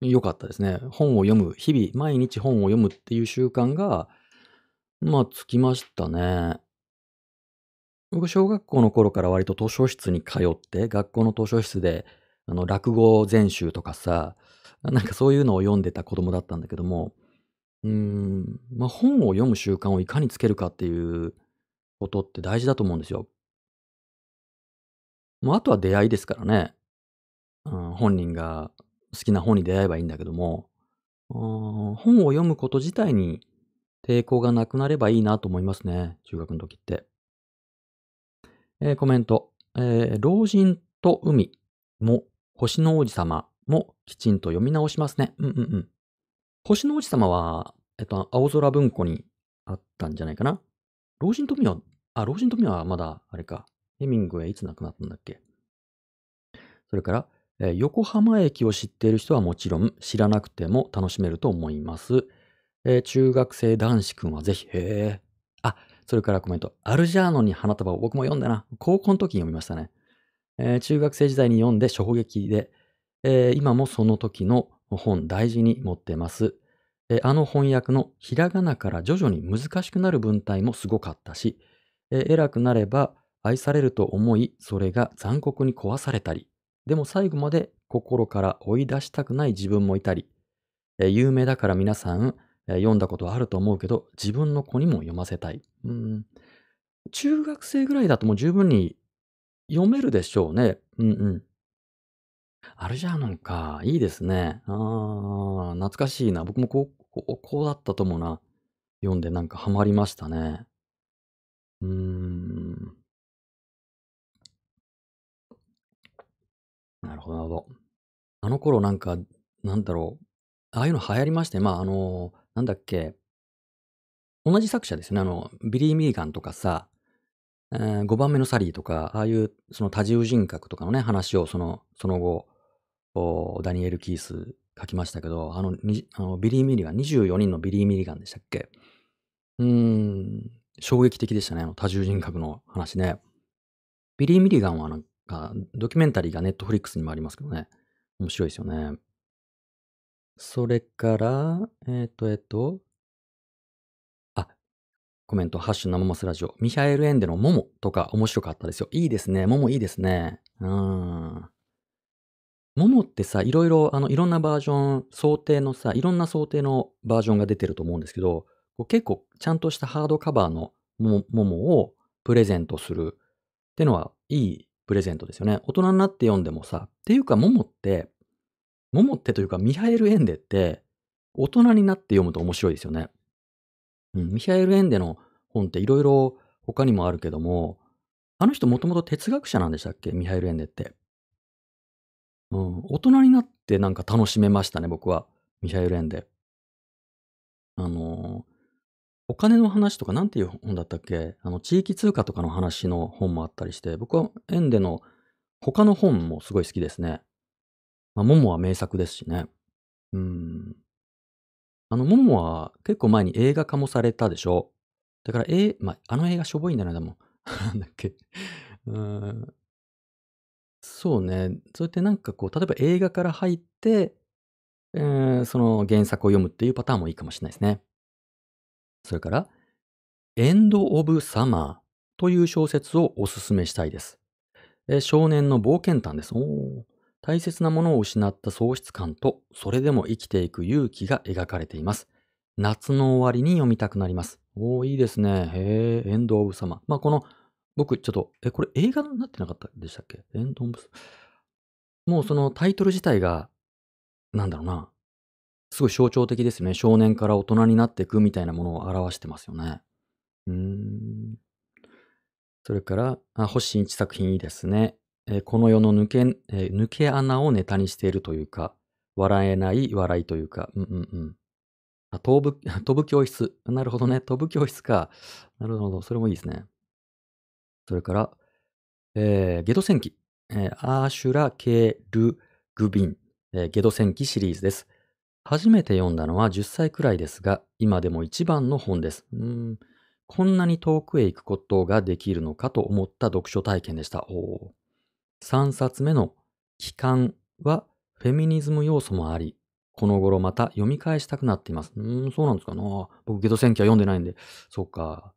良かったですね。本を読む、日々、毎日本を読むっていう習慣が、まあ、つきましたね。僕、小学校の頃から割と図書室に通って、学校の図書室で、あの、落語全集とかさ、なんかそういうのを読んでた子供だったんだけども、うーん、まあ、本を読む習慣をいかにつけるかっていうことって大事だと思うんですよ。まあ、あとは出会いですからね。うん、本人が好きな本に出会えばいいんだけども、本を読むこと自体に抵抗がなくなればいいなと思いますね。中学の時って。えーコメント。えー老人と海も星の王子様もきちんと読み直しますね。うんうんうん。星の王子様は、えっと、青空文庫にあったんじゃないかな。老人と海は、あ、老人と海はまだ、あれか。ヘミングウェイいつ亡くなったんだっけ。それから、えー横浜駅を知っている人はもちろん知らなくても楽しめると思います。えー中学生男子くんはぜひ、へえ。あ、それからコメント。アルジャーノに花束を僕も読んだな。高校の時に読みましたね。えー中学生時代に読んで衝撃で、えー今もその時の本大事に持ってます。えーあの翻訳のひらがなから徐々に難しくなる文体もすごかったし、えー偉くなれば愛されると思い、それが残酷に壊されたり、でも最後まで心から追い出したくない自分もいたり、えー有名だから皆さん、えー読んだことはあると思うけど、自分の子にも読ませたい。うん。中学生ぐらいだともう十分に読めるでしょうね。うんうん。アルジャーノンか。いいですね。ああ、懐かしいな。僕も高校、こうだったと思うな。読んでなんかハマりましたね。うーん。なるほど、なるほど。あの頃なんか、なんだろう。ああいうの流行りまして、まあ、あの、なんだっけ。同じ作者ですね。あの、ビリー・ミーガンとかさ、えー、5番目のサリーとか、ああいうその多重人格とかのね、話をその、その後、ダニエル・キイス書きましたけど、あの、あのビリー・ミリガン、24人のビリー・ミリガンでしたっけうーん、衝撃的でしたね、あの多重人格の話ね。ビリー・ミリガンはなんか、ドキュメンタリーがネットフリックスにもありますけどね。面白いですよね。それから、えっ、と、えっ、と、あ、コメント、ハッシュ生マスラジオ。ミハエル・エンデのモモとか面白かったですよ。いいですね。モモいいですね。うん。モモってさ、いろいろ、あの、いろんなバージョン、想定のさ、いろんな想定のバージョンが出てると思うんですけど、こう結構ちゃんとしたハードカバーのモモをプレゼントするってのはいいプレゼントですよね。大人になって読んでもさ、っていうかモモって、モモってというかミハエル・エンデって大人になって読むと面白いですよね。うん、ミハエル・エンデの本っていろいろ他にもあるけども、あの人もともと哲学者なんでしたっけ？ミハエル・エンデって。うん、大人になってなんか楽しめましたね、僕は。ミハエル・エンデ。あのーお金の話とかなんていう本だったっけ？あの、地域通貨とかの話の本もあったりして、僕はエンデの他の本もすごい好きですね。まあ、モモは名作ですしね。うん。あの、モモは結構前に映画化もされたでしょ？だから、えまあ、あの映画しょぼいんだよな、でも。なんだっけ？うん。そうね。そうやってなんかこう、例えば映画から入って、えーその原作を読むっていうパターンもいいかもしれないですね。それから、エンド・オブ・サマーという小説をおすすめしたいです。少年の冒険譚です。大切なものを失った喪失感と、それでも生きていく勇気が描かれています。夏の終わりに読みたくなります。おーいいですね。へえ、エンド・オブ・サマー。まあ、この、僕、ちょっと、え、これ映画になってなかったでしたっけ？エンド・オブ・もうそのタイトル自体が、なんだろうな。すごい象徴的ですね。少年から大人になっていくみたいなものを表してますよね。うーん。それから、あ星新一作品いいですね。えーこの世の抜け、えー抜け穴をネタにしているというか、笑えない笑いというか、うんうんうん。あ、飛ぶ、飛ぶ教室。なるほどね。飛ぶ教室か。なるほど。それもいいですね。それから、えーゲド戦記。えーアーシュラ・ケル・グビン、えーゲド戦記シリーズです。初めて読んだのは10歳くらいですが、今でも一番の本です。うんこんなに遠くへ行くことができるのかと思った読書体験でした。お3冊目の帰還はフェミニズム要素もあり、この頃また読み返したくなっています。うん、そうなんですかな。僕、ゲド戦記は読んでないんで。そうか。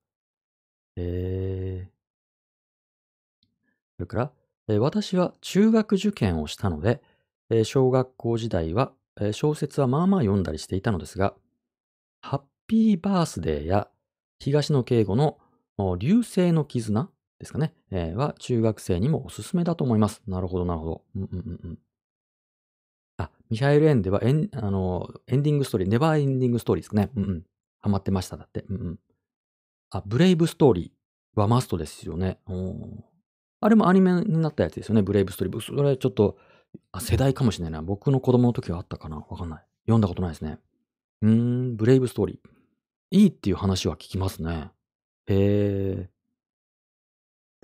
えー。それから、えー私は中学受験をしたので、えー小学校時代は、小説はまあまあ読んだりしていたのですが、ハッピーバースデーや東野圭吾の流星の絆ですかね、えーは中学生にもおすすめだと思います。なるほど、なるほど。うんうんうん。あ、ミハエル・エンデはエンあのエンディングストーリー、ネバーエンディングストーリーですかね。うんうん。ハマってました、だって。うんうん。あ、ブレイブストーリーはマストですよね。おあれもアニメになったやつですよね、ブレイブストーリー。それちょっと、あ世代かもしれないな。僕の子供の時はあったかなわかんない。読んだことないですね。うーん、ブレイブストーリー。いいっていう話は聞きますね。へえ。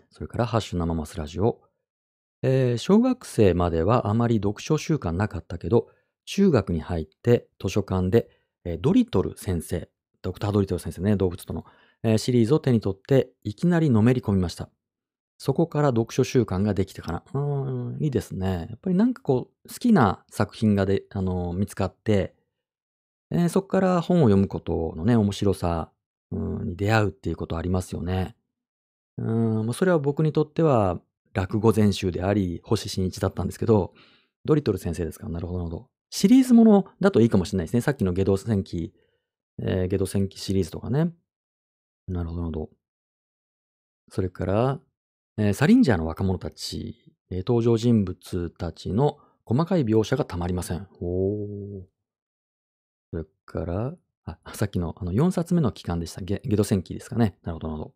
それから、ハッシュ生マスラジオ。えー小学生まではあまり読書習慣なかったけど、中学に入って図書館で、えードリトル先生、ドクタードリトル先生ね、動物との、えーシリーズを手に取って、いきなりのめり込みました。そこから読書習慣ができてかな。うん、いいですね。やっぱりなんかこう、好きな作品がで、あの見つかって、えーそこから本を読むことのね、面白さ、うんに出会うっていうことありますよね。うん、それは僕にとっては落語全集であり、星新一だったんですけど、ドリトル先生ですかなるほど、なるほど。シリーズものだといいかもしれないですね。さっきのゲド戦記、えー、ゲド戦記シリーズとかね。なるほど、なるほど。それから、えー、サリンジャーの若者たち、えー、登場人物たちの細かい描写がたまりません。おそれから、あ、さっきのあの4冊目の期間でした。ゲゲド戦記ですかね。なるほど、なるほど。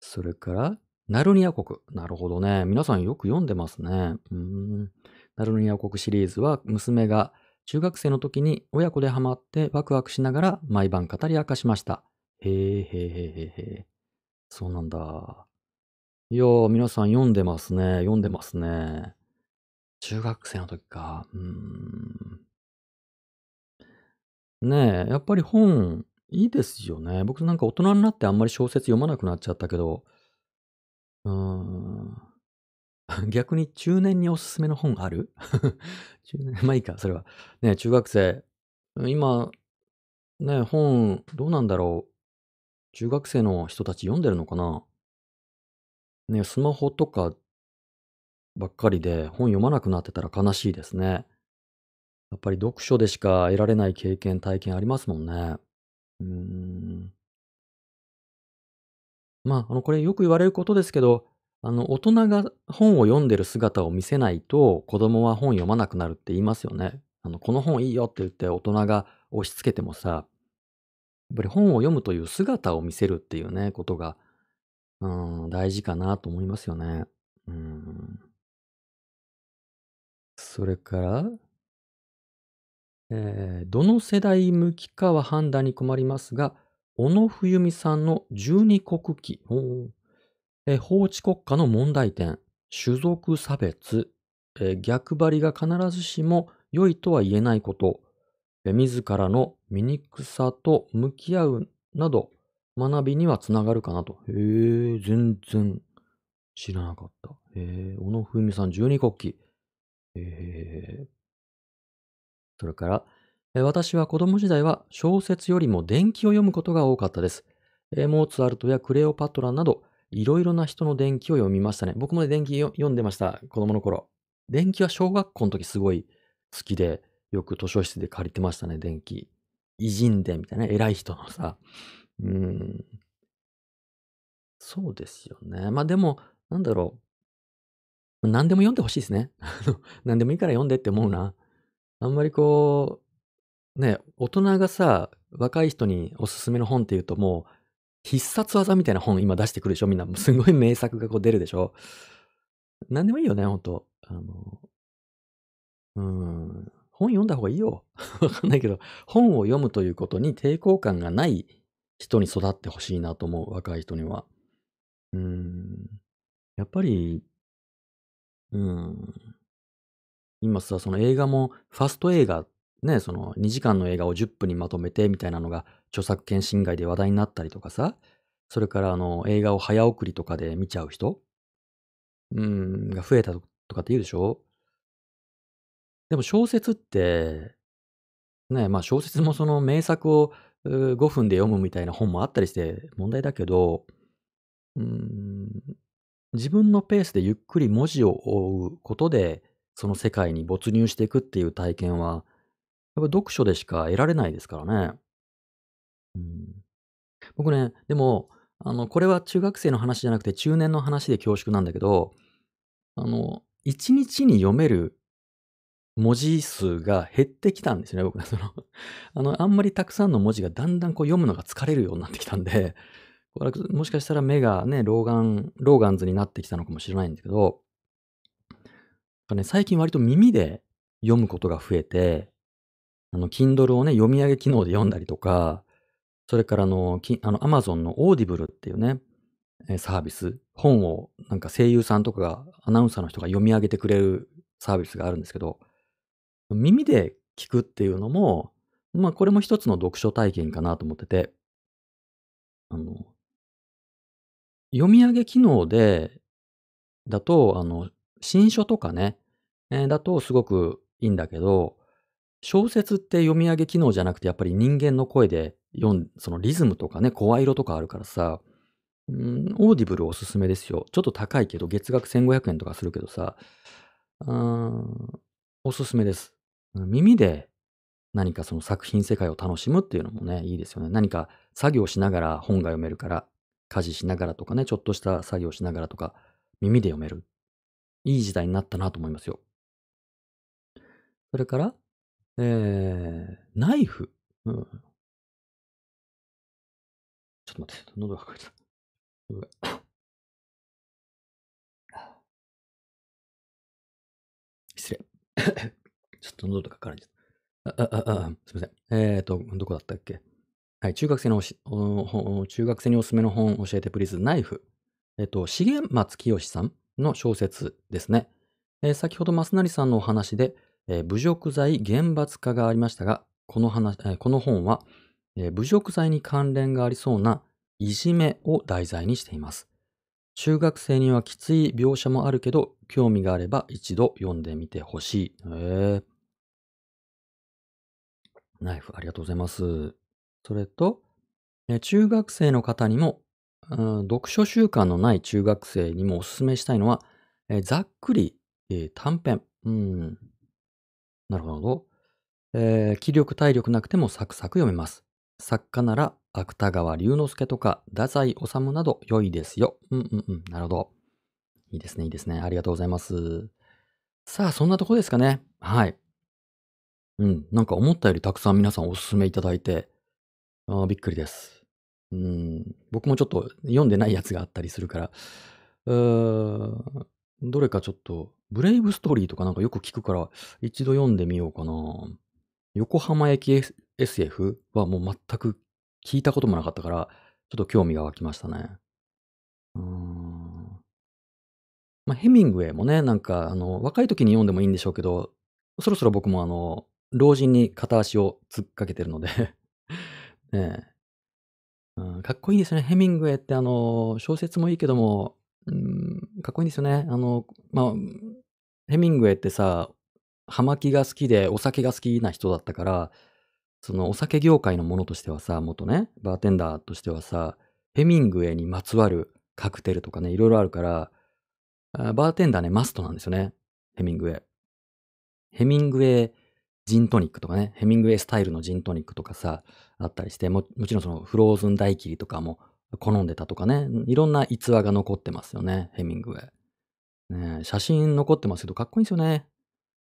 それから、ナルニア国。なるほどね。皆さんよく読んでますね。うん。ナルニア国シリーズは娘が中学生の時に親子でハマってワクワクしながら毎晩語り明かしました。へえ、へえ、へえ、へえ。そうなんだ。いやー、皆さん読んでますね。読んでますね。中学生の時か。うん。ねえ、やっぱり本、いいですよね。僕なんか大人になってあんまり小説読まなくなっちゃったけど、うーん。逆に中年におすすめの本ある？中年、まあいいか、それは。ね中学生。今、ね本、どうなんだろう。中学生の人たち読んでるのかな？ねスマホとかばっかりで本読まなくなってたら悲しいですね。やっぱり読書でしか得られない経験、体験ありますもんね。うーん。まあ、あの、これよく言われることですけど、あの、大人が本を読んでる姿を見せないと、子供は本読まなくなるって言いますよね。あの、この本いいよって言って大人が押し付けてもさ、やっぱり本を読むという姿を見せるっていうね、ことが、うん、大事かなと思いますよね。うん。それから、えー、どの世代向きかは判断に困りますが、小野冬美さんの十二国旗、えー、法治国家の問題点、種族差別、えー、逆張りが必ずしも良いとは言えないこと、えー、自らの醜さと向き合うなど、学びにはつながるかなと。へえ、全然知らなかった。へえ、小野冬美さん十二国旗。へえ。それから、私は子供時代は小説よりも伝記を読むことが多かったです。モーツァルトやクレオパトラなど、いろいろな人の伝記を読みましたね。僕も伝記読んでました、子供の頃。伝記は小学校の時すごい好きで、よく図書室で借りてましたね、伝記。偉人伝みたいな、偉い人のさ。うん。そうですよね。まあでも、なんだろう。何でも読んでほしいですね。何でもいいから読んでって思うな。あんまりこう、ね、大人がさ、若い人におすすめの本って言うともう、必殺技みたいな本今出してくるでしょみんな。すごい名作がこう出るでしょ何でもいいよね、ほんと。あの、うん、本読んだ方がいいよ。わかんないけど、本を読むということに抵抗感がない人に育ってほしいなと思う、若い人には。うん、やっぱり、うん、今さ、その映画も、ファスト映画、ね、その2時間の映画を10分にまとめてみたいなのが著作権侵害で話題になったりとかさ、それからあの映画を早送りとかで見ちゃう人、うん、が増えたとかって言うでしょ。でも小説って、ね、まあ小説もその名作を5分で読むみたいな本もあったりして問題だけど、うん、自分のペースでゆっくり文字を追うことで、その世界に没入していくっていう体験は、やっぱ読書でしか得られないですからね。うん、僕ね、でも、あの、これは中学生の話じゃなくて中年の話で恐縮なんだけど、あの、一日に読める文字数が減ってきたんですよね、僕は。その、あの、あんまりたくさんの文字がだんだんこう読むのが疲れるようになってきたんで、これもしかしたら目がね、老眼、老眼図になってきたのかもしれないんだけど、ね、最近割と耳で読むことが増えて、あの、Kindle をね、読み上げ機能で読んだりとか、それからあの、あの、Amazon の Audible っていうね、サービス、本をなんか声優さんとかが、アナウンサーの人が読み上げてくれるサービスがあるんですけど、耳で聞くっていうのも、まあこれも一つの読書体験かなと思ってて、あの、読み上げ機能で、だと、あの、新書とかね、えー、だとすごくいいんだけど、小説って読み上げ機能じゃなくてやっぱり人間の声で読ん、そのリズムとかね、声色とかあるからさ、うん、オーディブルおすすめですよ。ちょっと高いけど、月額1500円とかするけどさ、うん、おすすめです。耳で何かその作品世界を楽しむっていうのもね、いいですよね。何か作業しながら本が読めるから、家事しながらとかね、ちょっとした作業しながらとか、耳で読める。いい時代になったなと思いますよ。それから、えー、ナイフ。うん。ちょっと待って、喉が渇いた。失礼。ちょっと喉が渇いちゃった。あ、あ、あ、あ、すみません。えーと、どこだったっけ？はい、中学生のおしお中学生におすすめの本教えてプリーズ、ナイフ。えっと、重松清さんの小説ですね。えー先ほど増成さんのお話で、えー侮辱罪厳罰化がありましたが、この話、えーこの本は、えー侮辱罪に関連がありそうないじめを題材にしています。中学生にはきつい描写もあるけど、興味があれば一度読んでみてほしい。へーナイフ、ありがとうございます。それと、え中学生の方にも、うん読書習慣のない中学生にもお勧めしたいのは、えざっくり、え短編。うん。なるほど。えー気力体力なくてもサクサク読めます。作家なら芥川龍之介とか太宰治など良いですよ。うんうんうん。なるほど。いいですね、いいですね。ありがとうございます。さあ、そんなとこですかね。はい。うん。なんか思ったよりたくさん皆さんお勧めいただいて、あびっくりです。うん。僕もちょっと読んでないやつがあったりするから、うーんどれかちょっと、ブレイブストーリーとかなんかよく聞くから、一度読んでみようかな。横浜駅 S- SF はもう全く聞いたこともなかったから、ちょっと興味が湧きましたね。うーん。まあ、ヘミングウェイもね、なんか、あの、若い時に読んでもいいんでしょうけど、そろそろ僕もあの、老人に片足を突っかけてるので ねえ、うん、かっこいいですよね。ヘミングウェイってあの、小説もいいけども、うん、かっこいいんですよね。あの、まあ、ヘミングウェイってさ、葉巻が好きでお酒が好きな人だったから、そのお酒業界のものとしてはさ、元ね、バーテンダーとしてはさ、ヘミングウェイにまつわるカクテルとかね、いろいろあるから、バーテンダーね、マストなんですよね。ヘミングウェイ。ヘミングウェイジントニックとかね、ヘミングウェイスタイルのジントニックとかさ、あったりして、ももちろんそのフローズン大切りとかも好んでたとかね、いろんな逸話が残ってますよね、ヘミングウェイ。ね写真残ってますけど、かっこいいんですよね。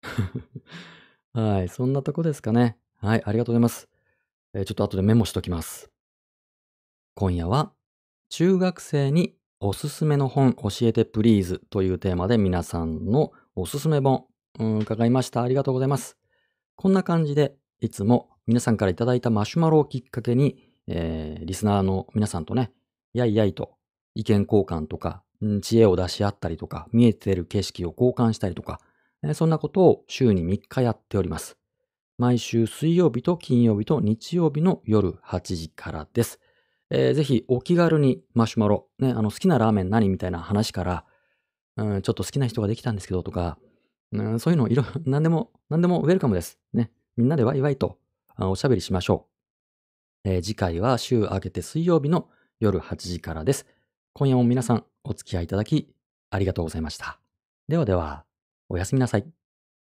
はい、そんなとこですかね。はい、ありがとうございます。えーちょっと後でメモしときます。今夜は、中学生におすすめの本教えてプリーズというテーマで皆さんのおすすめ本、うん、伺いました。ありがとうございます。こんな感じで、いつも皆さんからいただいたマシュマロをきっかけに、えーリスナーの皆さんとね、やいやいと意見交換とか、知恵を出し合ったりとか、見えてる景色を交換したりとか、えーそんなことを週に3日やっております。毎週水曜日と金曜日と日曜日の夜8時からです。えーぜひお気軽にマシュマロ、ね、あの好きなラーメン何みたいな話から、うん、ちょっと好きな人ができたんですけどとか、うん、そういうのいろ、何でも、何でもウェルカムです。ね。みんなでワイワイとあおしゃべりしましょう。えー次回は週明けて水曜日の夜8時からです。今夜も皆さんお付き合いいただきありがとうございました。ではでは、おやすみなさい。